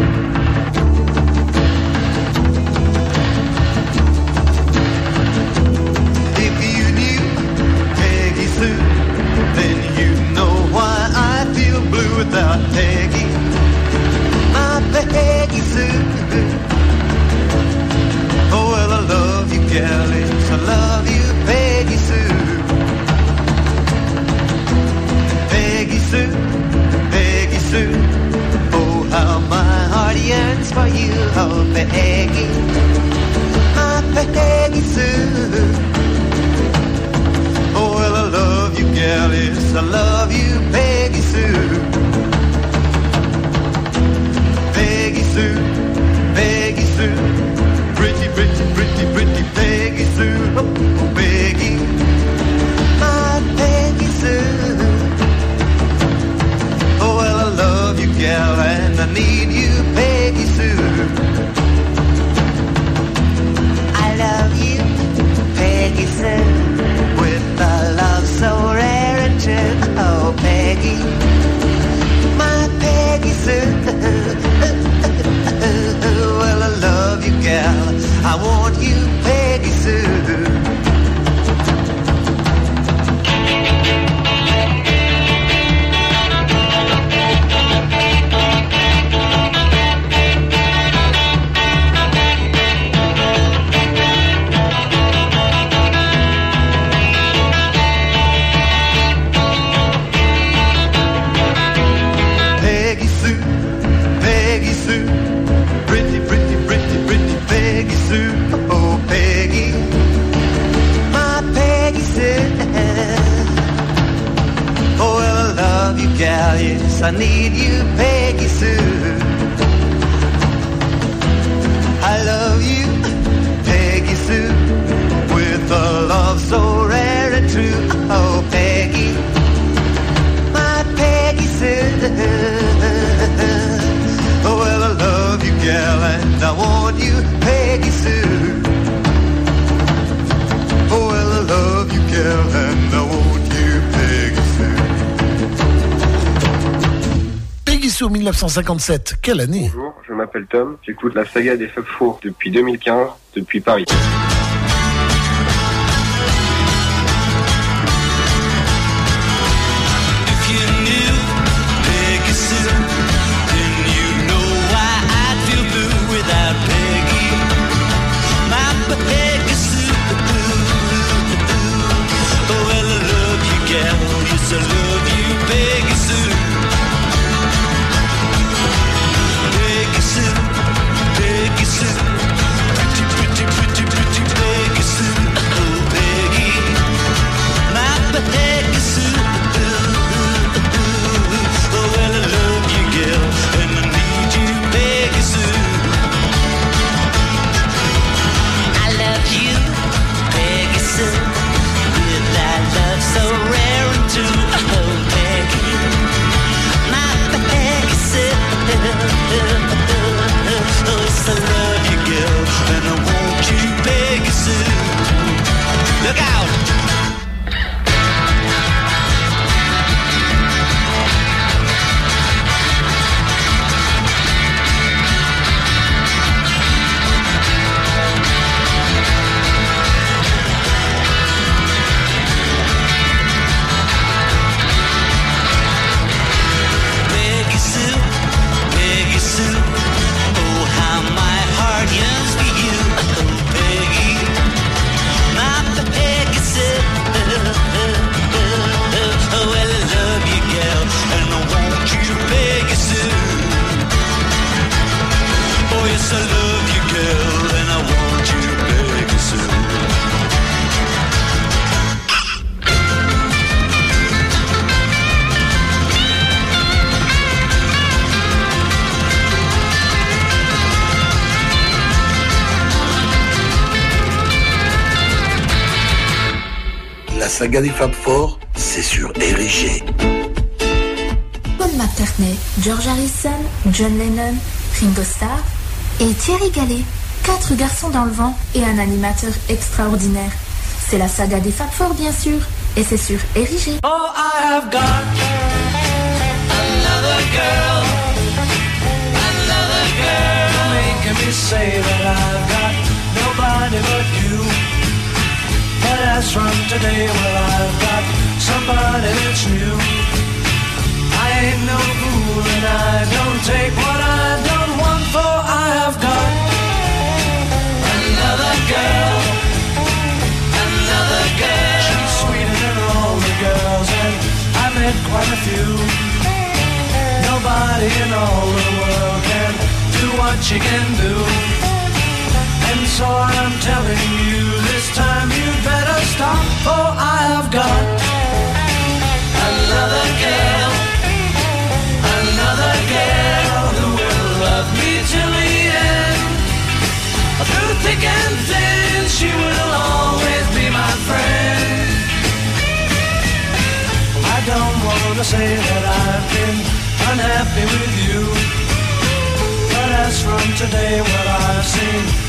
1957, quelle année Bonjour, je m'appelle Tom, j'écoute la saga des Fab Four depuis 2015, depuis Paris. Saga des Fab Four, c'est sur Érigé. Paul McCartney, George Harrison, John Lennon, Ringo Starr et Thierry Gallet. Quatre garçons dans le vent et un animateur extraordinaire. C'est la saga des Fab Four, bien sûr, et c'est sur Érigé. Oh, I have got another girl, another girl, making me say that I've got nobody but you. But as from today, well, I've got somebody that's new. I ain't no fool and I don't take what I don't want, for I have got another girl, another girl. She's sweeter than all the girls, and I met quite a few. Nobody in all the world can do what she can do. And so I'm telling you, this time you better stop, for I have got another girl, another girl who will love me till the end. Through thick and thin, she will always be my friend. I don't want to say that I've been unhappy with you. But as from today, well, I've seen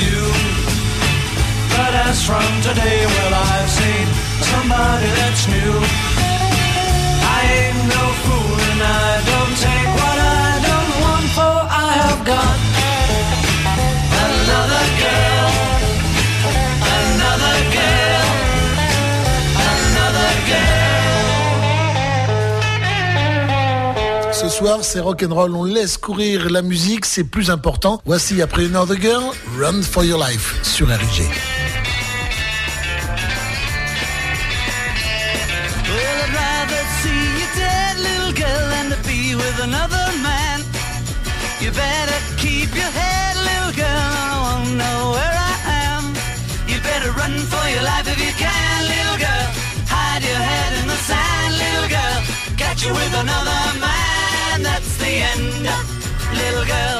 you. But as from today, and I. Ce soir, c'est rock'n'roll. On laisse courir la musique, c'est plus important. Voici après Another Girl, Run for Your Life sur RG. Your life if you can, little girl. Hide your head in the sand, little girl. Catch you with another man, that's the end, little girl.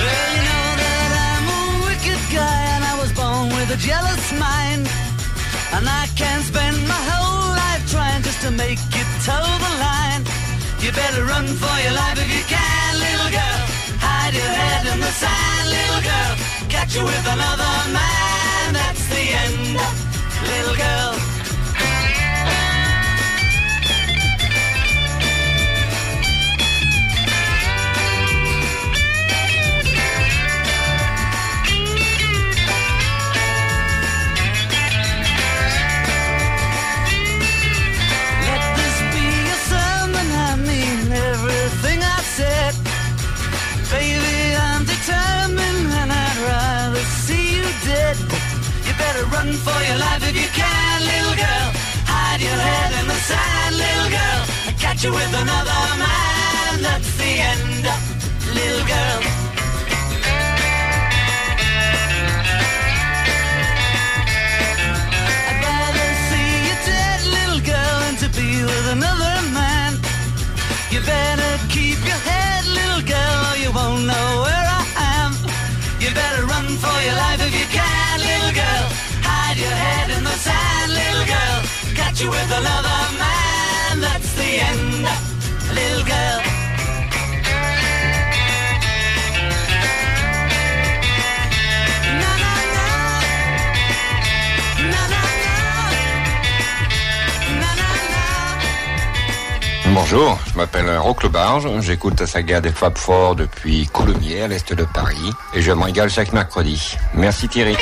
Well, you know that I'm a wicked guy and I was born with a jealous mind. And I can spend my whole life trying just to make you toe the line. You better run for your life if you can, little girl. Hide your head in the sand, little girl. Catch you with another man, that's the end, little girl. You with another man, that's the end, little girl. I'd rather see you dead, little girl, than to be with another man. You better keep your head, little girl, or you won't know where I am. You better run for your life if you can, little girl. Hide your head in the sand, little girl. Catch you with another Bonjour, je m'appelle Roque Barge, j'écoute la saga des Fab Four depuis Coulommiers à l'est de Paris et je m'en chaque mercredi. Merci Thierry.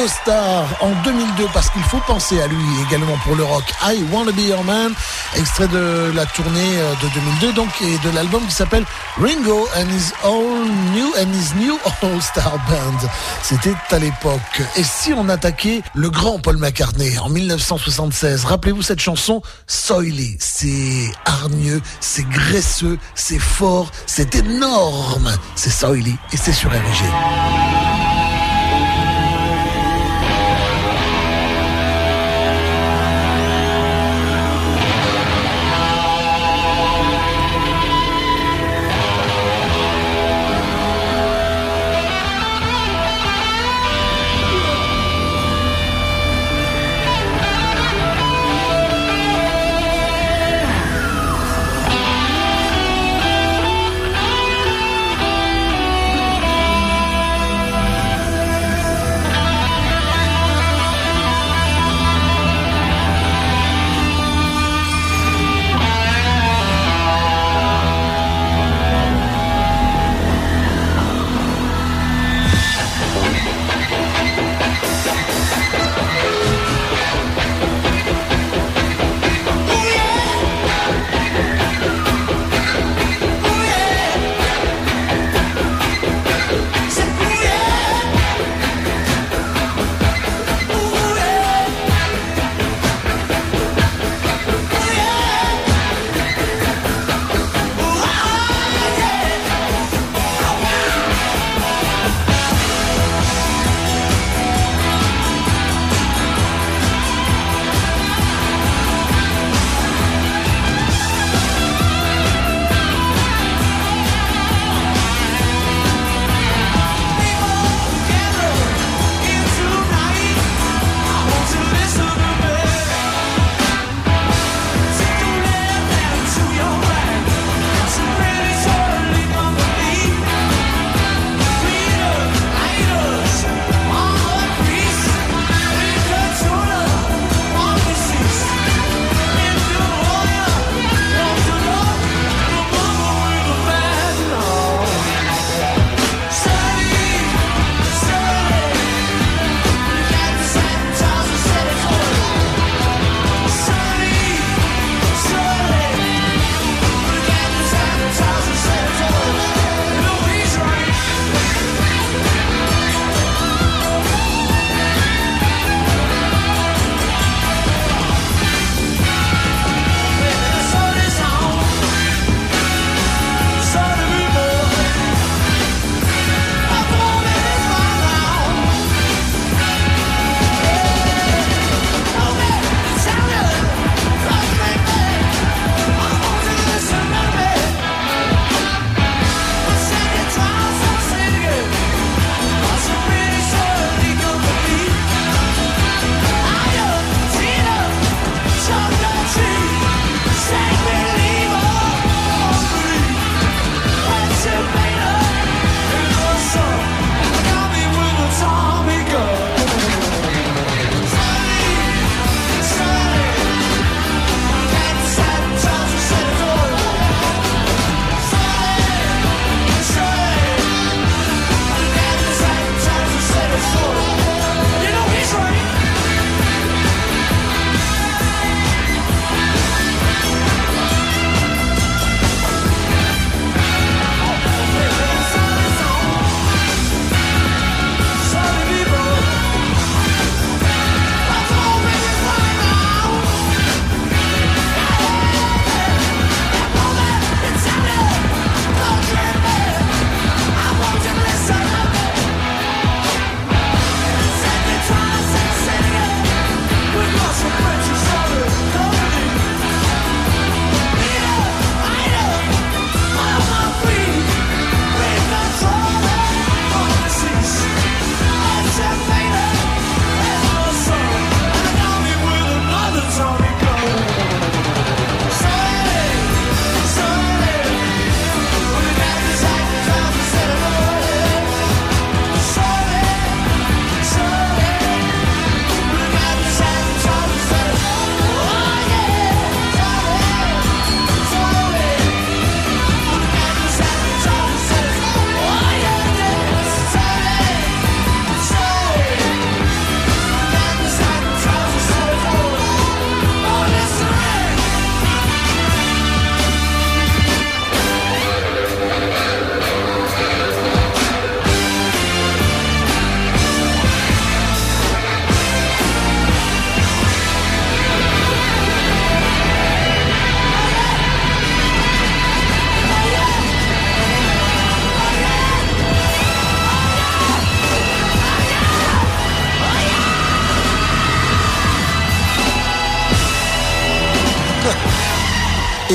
Ringo Starr en 2002 parce qu'il faut penser à lui également pour le rock. I Wanna Be Your Man, extrait de la tournée euh, de 2002 donc et de l'album qui s'appelle Ringo and His All New and His New All Star Band. C'était à l'époque. Et si on attaquait le grand Paul McCartney en 1976, rappelez-vous cette chanson? Soily. C'est hargneux, c'est graisseux, c'est fort, c'est énorme. C'est Soily et c'est sur RG.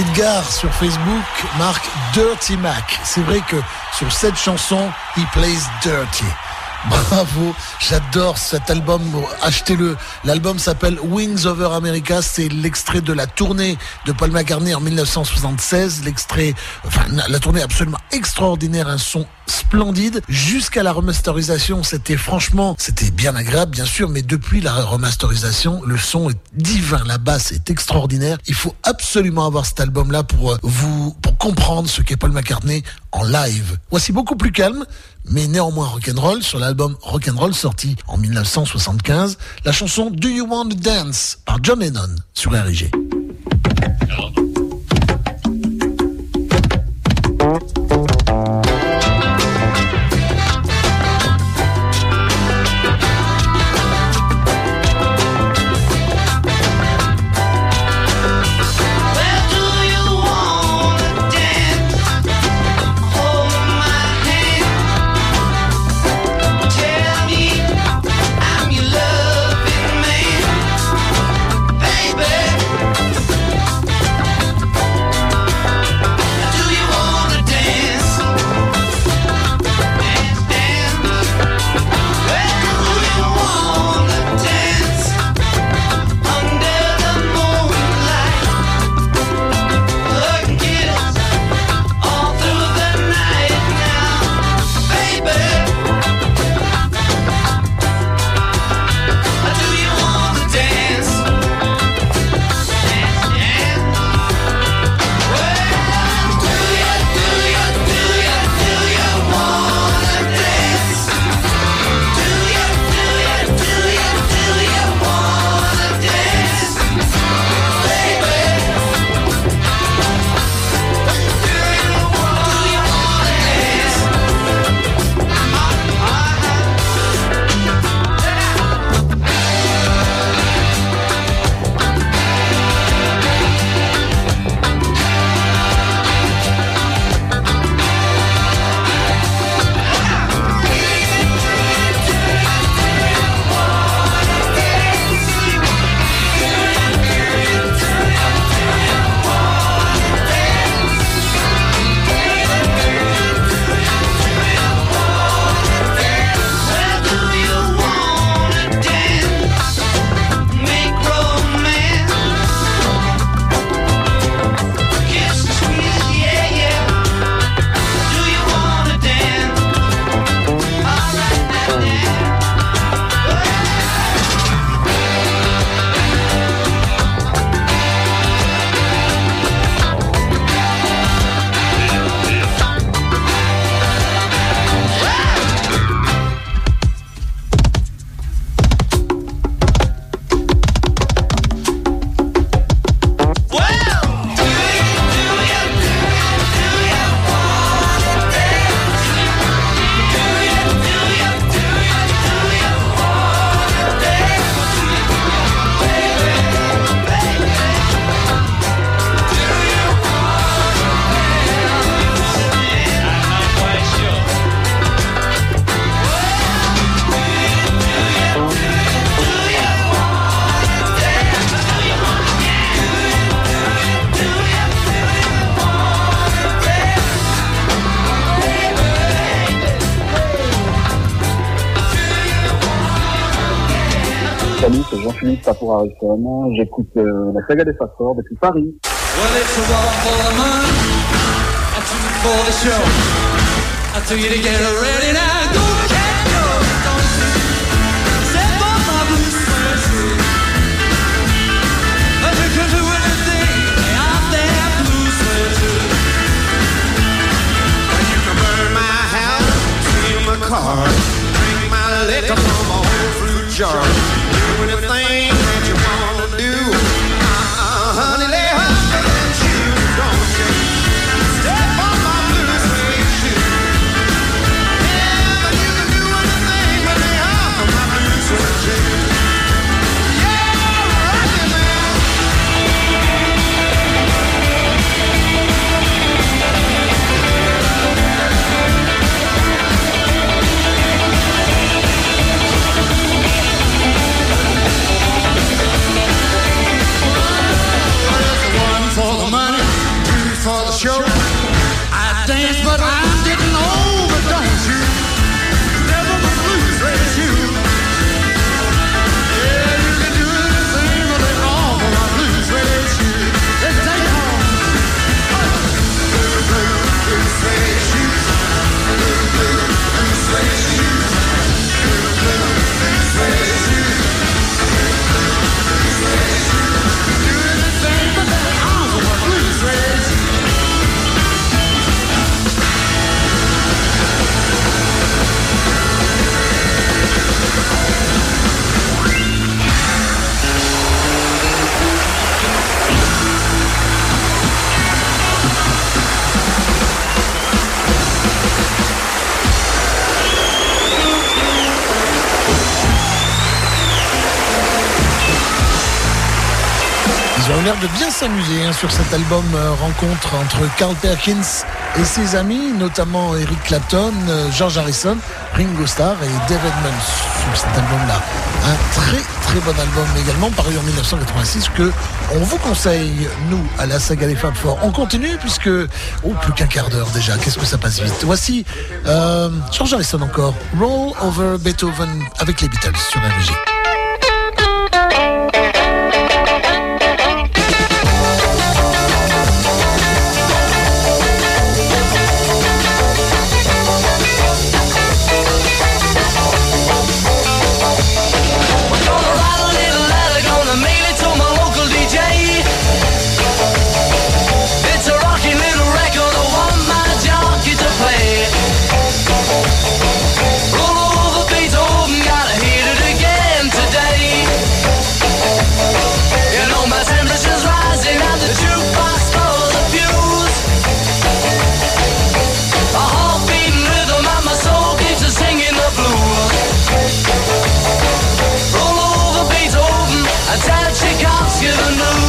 Edgar sur Facebook marque Dirty Mac. C'est vrai que sur cette chanson, he plays dirty. Bravo, j'adore cet album. Achetez-le. L'album s'appelle Wings Over America. C'est l'extrait de la tournée de Paul McCartney en 1976. L'extrait, enfin, la tournée absolument extraordinaire, un son splendide. Jusqu'à la remasterisation, c'était franchement, c'était bien agréable, bien sûr, mais depuis la remasterisation, le son est divin. La basse est extraordinaire. Il faut absolument avoir cet album-là pour euh, vous, pour comprendre ce qu'est Paul McCartney en live. Voici beaucoup plus calme, mais néanmoins rock'n'roll sur l'album Rock'n'Roll sorti en 1975, la chanson Do You Want to Dance par John Lennon sur. Salut, J'écoute euh, la saga des Fast-Forward depuis Paris. Well, it's a one for the man, a two for the show. I tell you to get ready now. Go, cat, go. Don't you step on my blue suede shoe. Because of anything out there, blue suede shoe. You can burn my house, steal my car, drink my liquor from a whole fruit jar. L'air de bien s'amuser hein, sur cet album euh, rencontre entre Carl Perkins et ses amis, notamment Eric Clapton, euh, George Harrison, Ringo Starr et Dave Edmunds sur cet album-là. Un très très bon album également, paru en 1986, que on vous conseille, nous, à la saga des Fab Four. On continue puisque, oh, plus qu'un quart d'heure déjà, qu'est-ce que ça passe vite? Voici euh, George Harrison encore, Roll Over Beethoven avec les Beatles sur RG. Gonna get enough.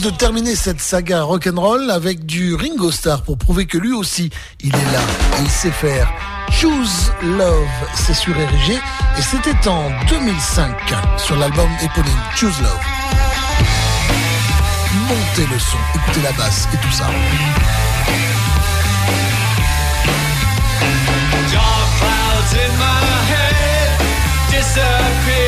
de terminer cette saga rock'n'roll avec du Ringo Starr pour prouver que lui aussi, il est là, il sait faire. Choose Love, c'est sur RG et c'était en 2005 sur l'album éponyme Choose Love. Montez le son, écoutez la basse et tout ça. Dark clouds in my head disappear.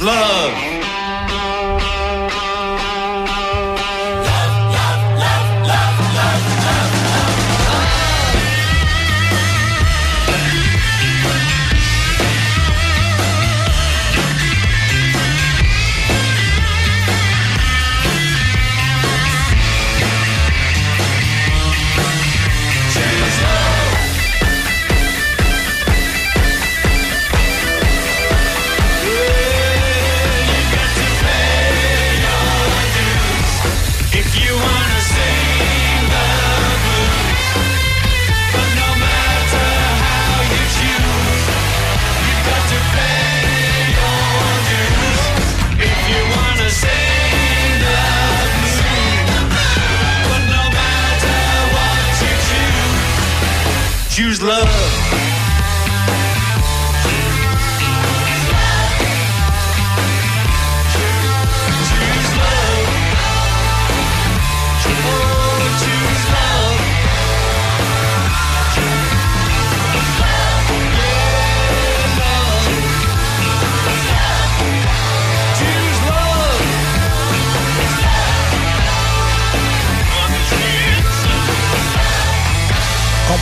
love.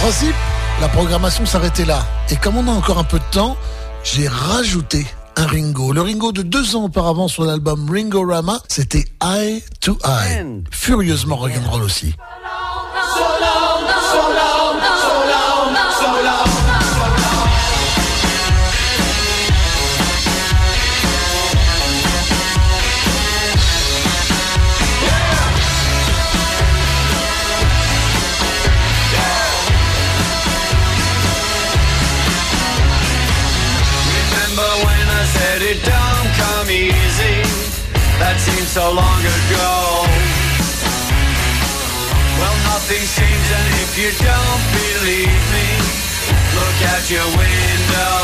En principe, la programmation s'arrêtait là. Et comme on a encore un peu de temps, j'ai rajouté un Ringo. Le Ringo de deux ans auparavant sur l'album Ringo Rama, c'était Eye to Eye. Furieusement rock'n'roll aussi. so long ago. Well, nothing's changed, and if you don't believe me, look out your window.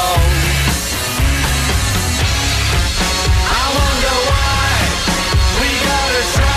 I wonder why we gotta try.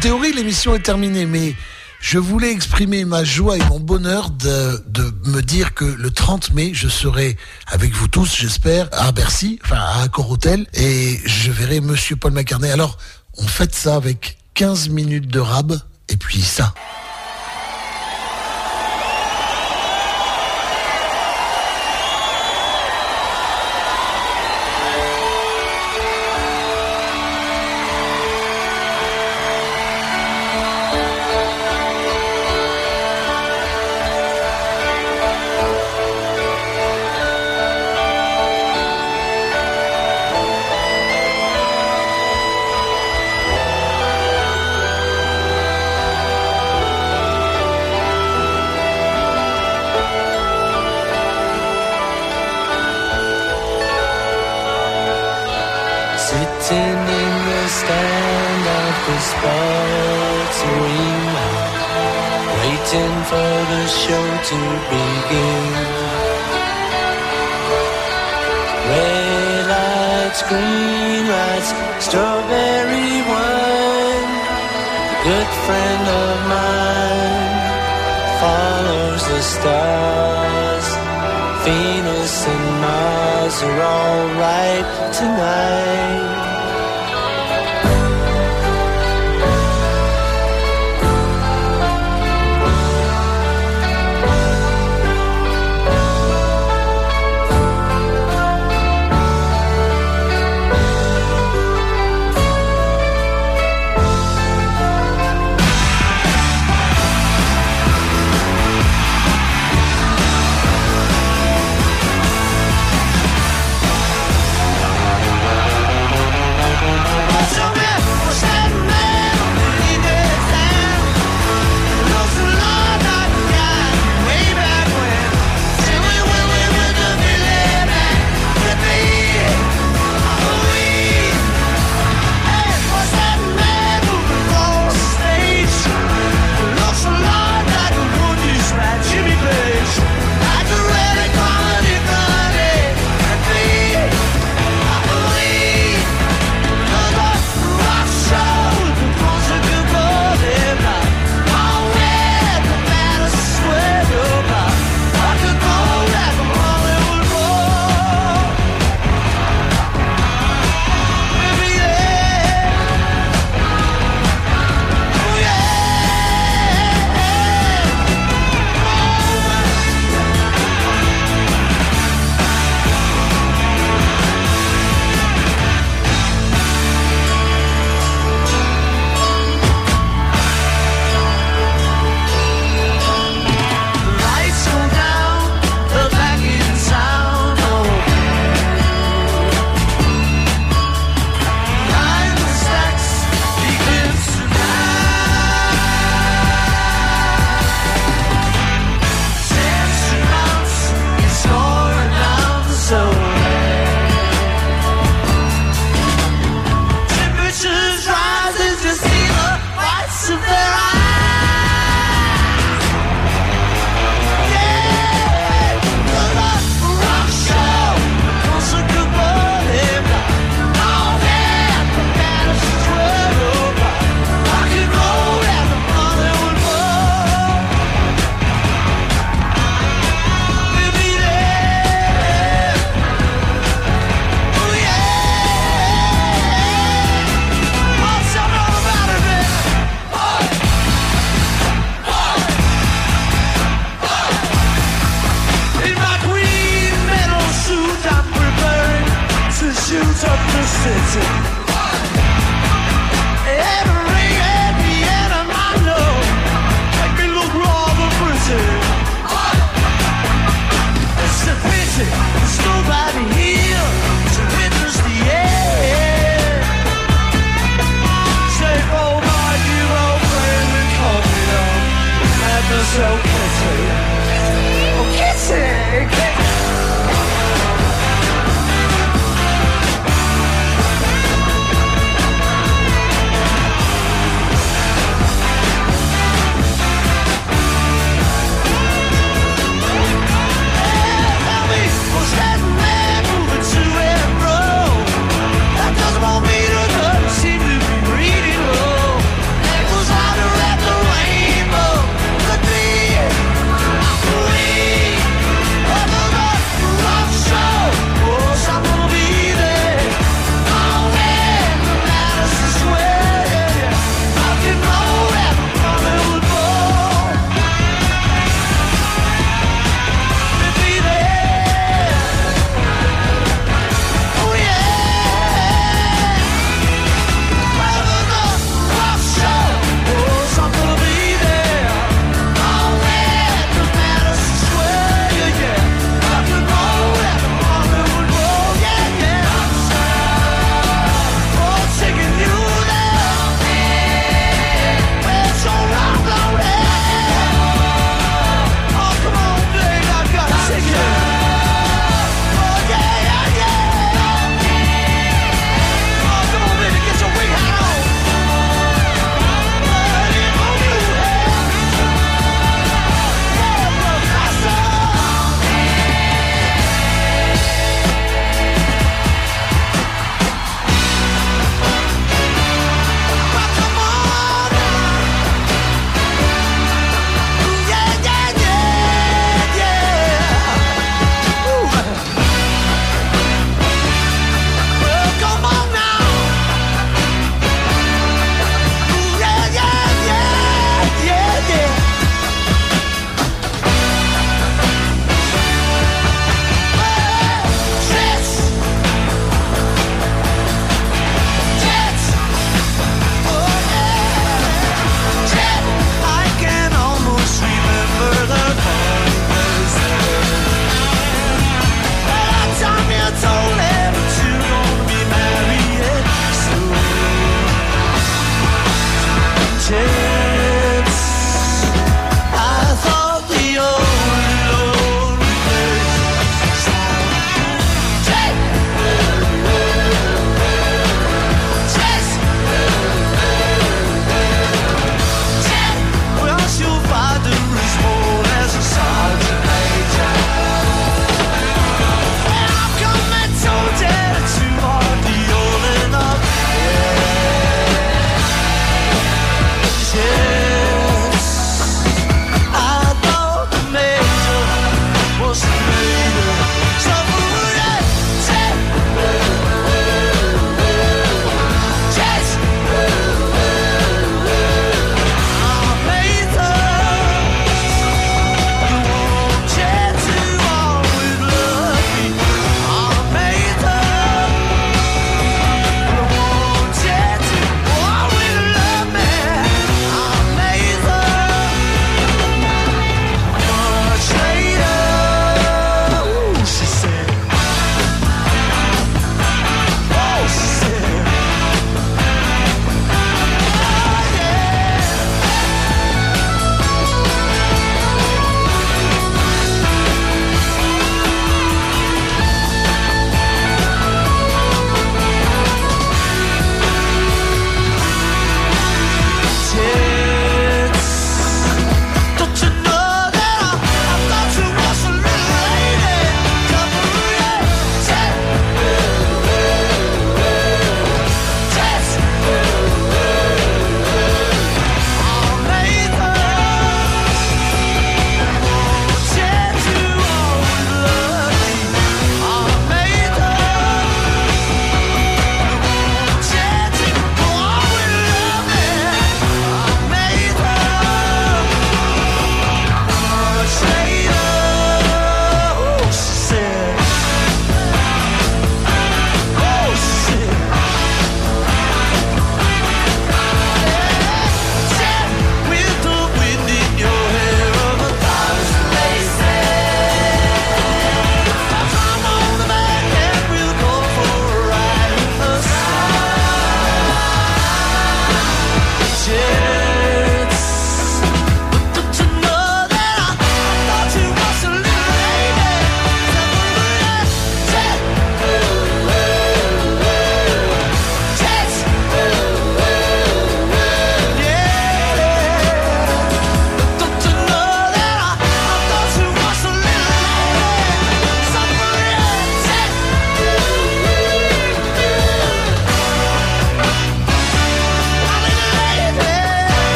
Théorie, l'émission est terminée, mais je voulais exprimer ma joie et mon bonheur de, me dire que le 30 mai, je serai avec vous tous, j'espère, à Bercy, enfin à Accor Hotel, et je verrai Monsieur Paul McCartney. Alors, on fête ça avec 15 minutes de rab, et puis ça.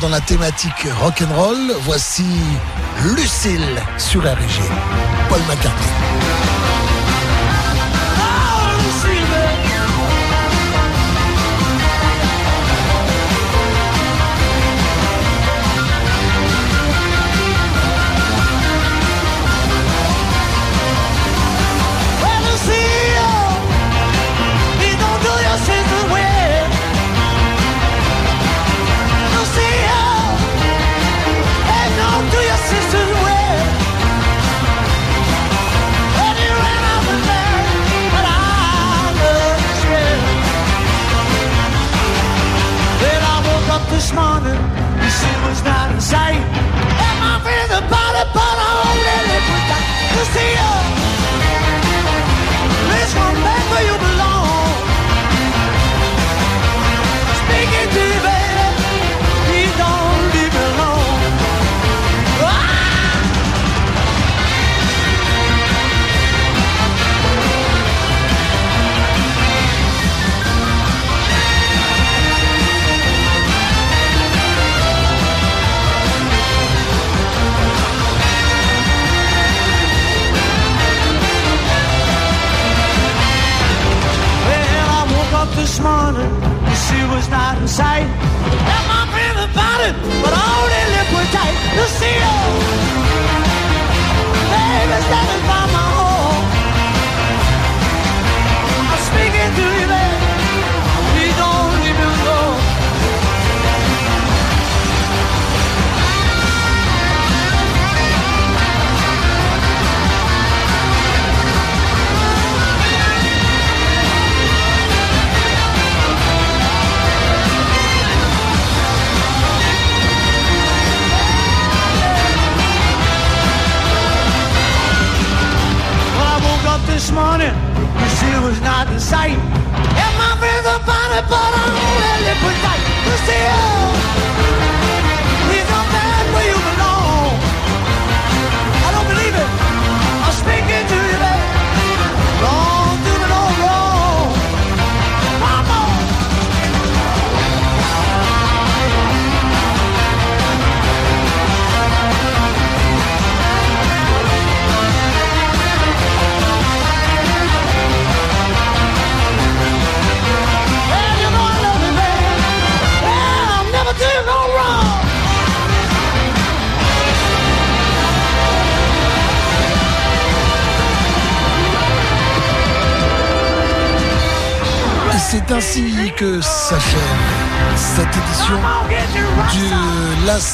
dans la thématique rock'n'roll, voici Lucille sur la régie. Paul McCartney. this morning.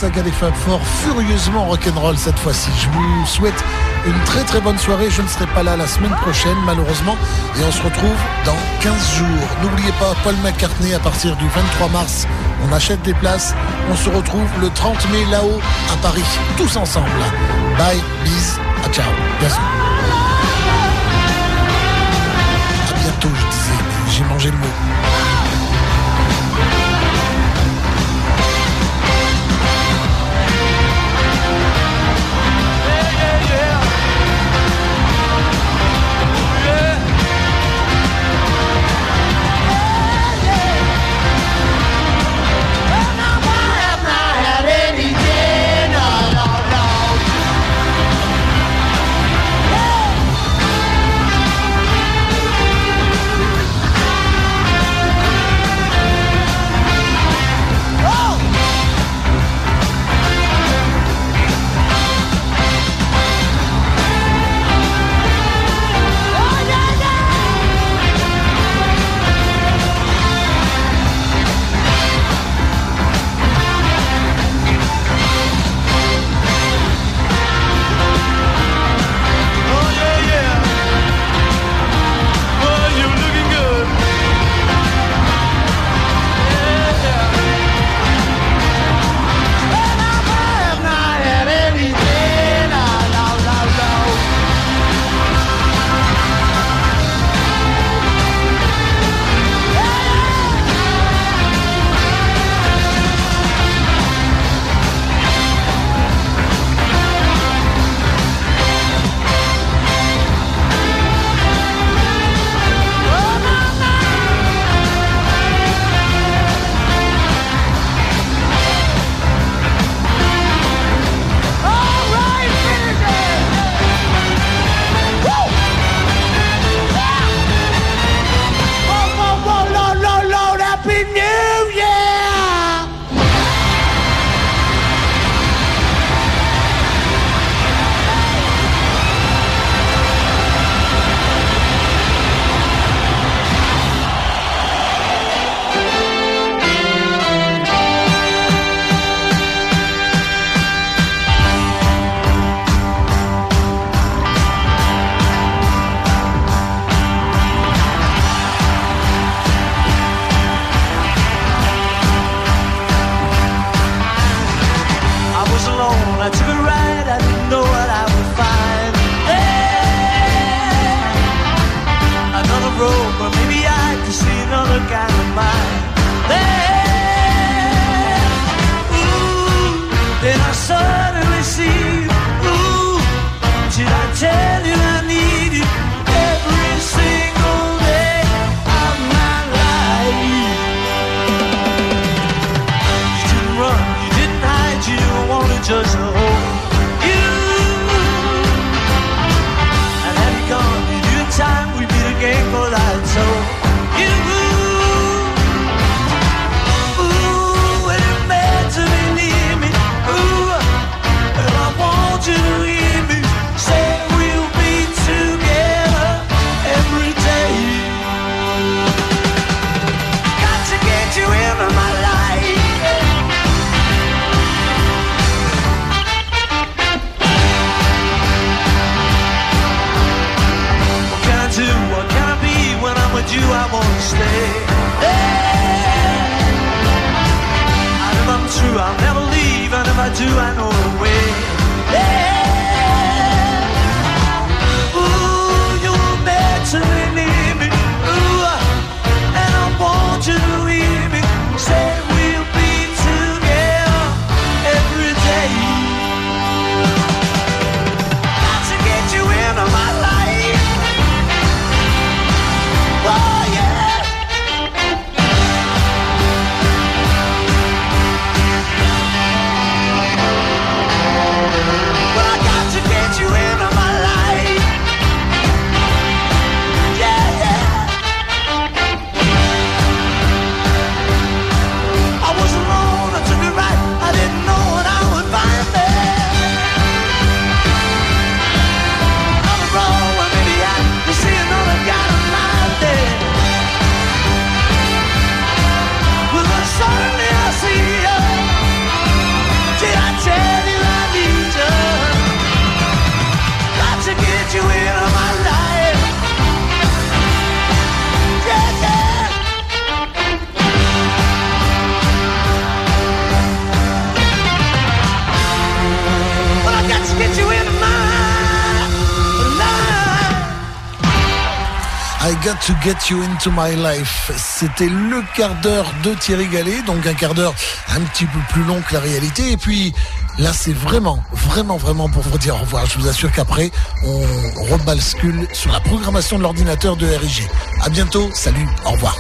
saga des Fab furieusement rock'n'roll cette fois-ci. Je vous souhaite une très très bonne soirée. Je ne serai pas là la semaine prochaine, malheureusement. Et on se retrouve dans 15 jours. N'oubliez pas, Paul McCartney, à partir du 23 mars, on achète des places. On se retrouve le 30 mai là-haut, à Paris, tous ensemble. Bye, bis, à ciao. Bienvenue. À bientôt, je disais. J'ai mangé le mot. To Get You Into My Life. C'était le quart d'heure de Thierry Gallet, donc un quart d'heure un petit peu plus long que la réalité. Et puis là, c'est vraiment, vraiment, vraiment pour vous dire au revoir. Je vous assure qu'après, on rebascule sur la programmation de l'ordinateur de RIG. À bientôt. Salut. Au revoir.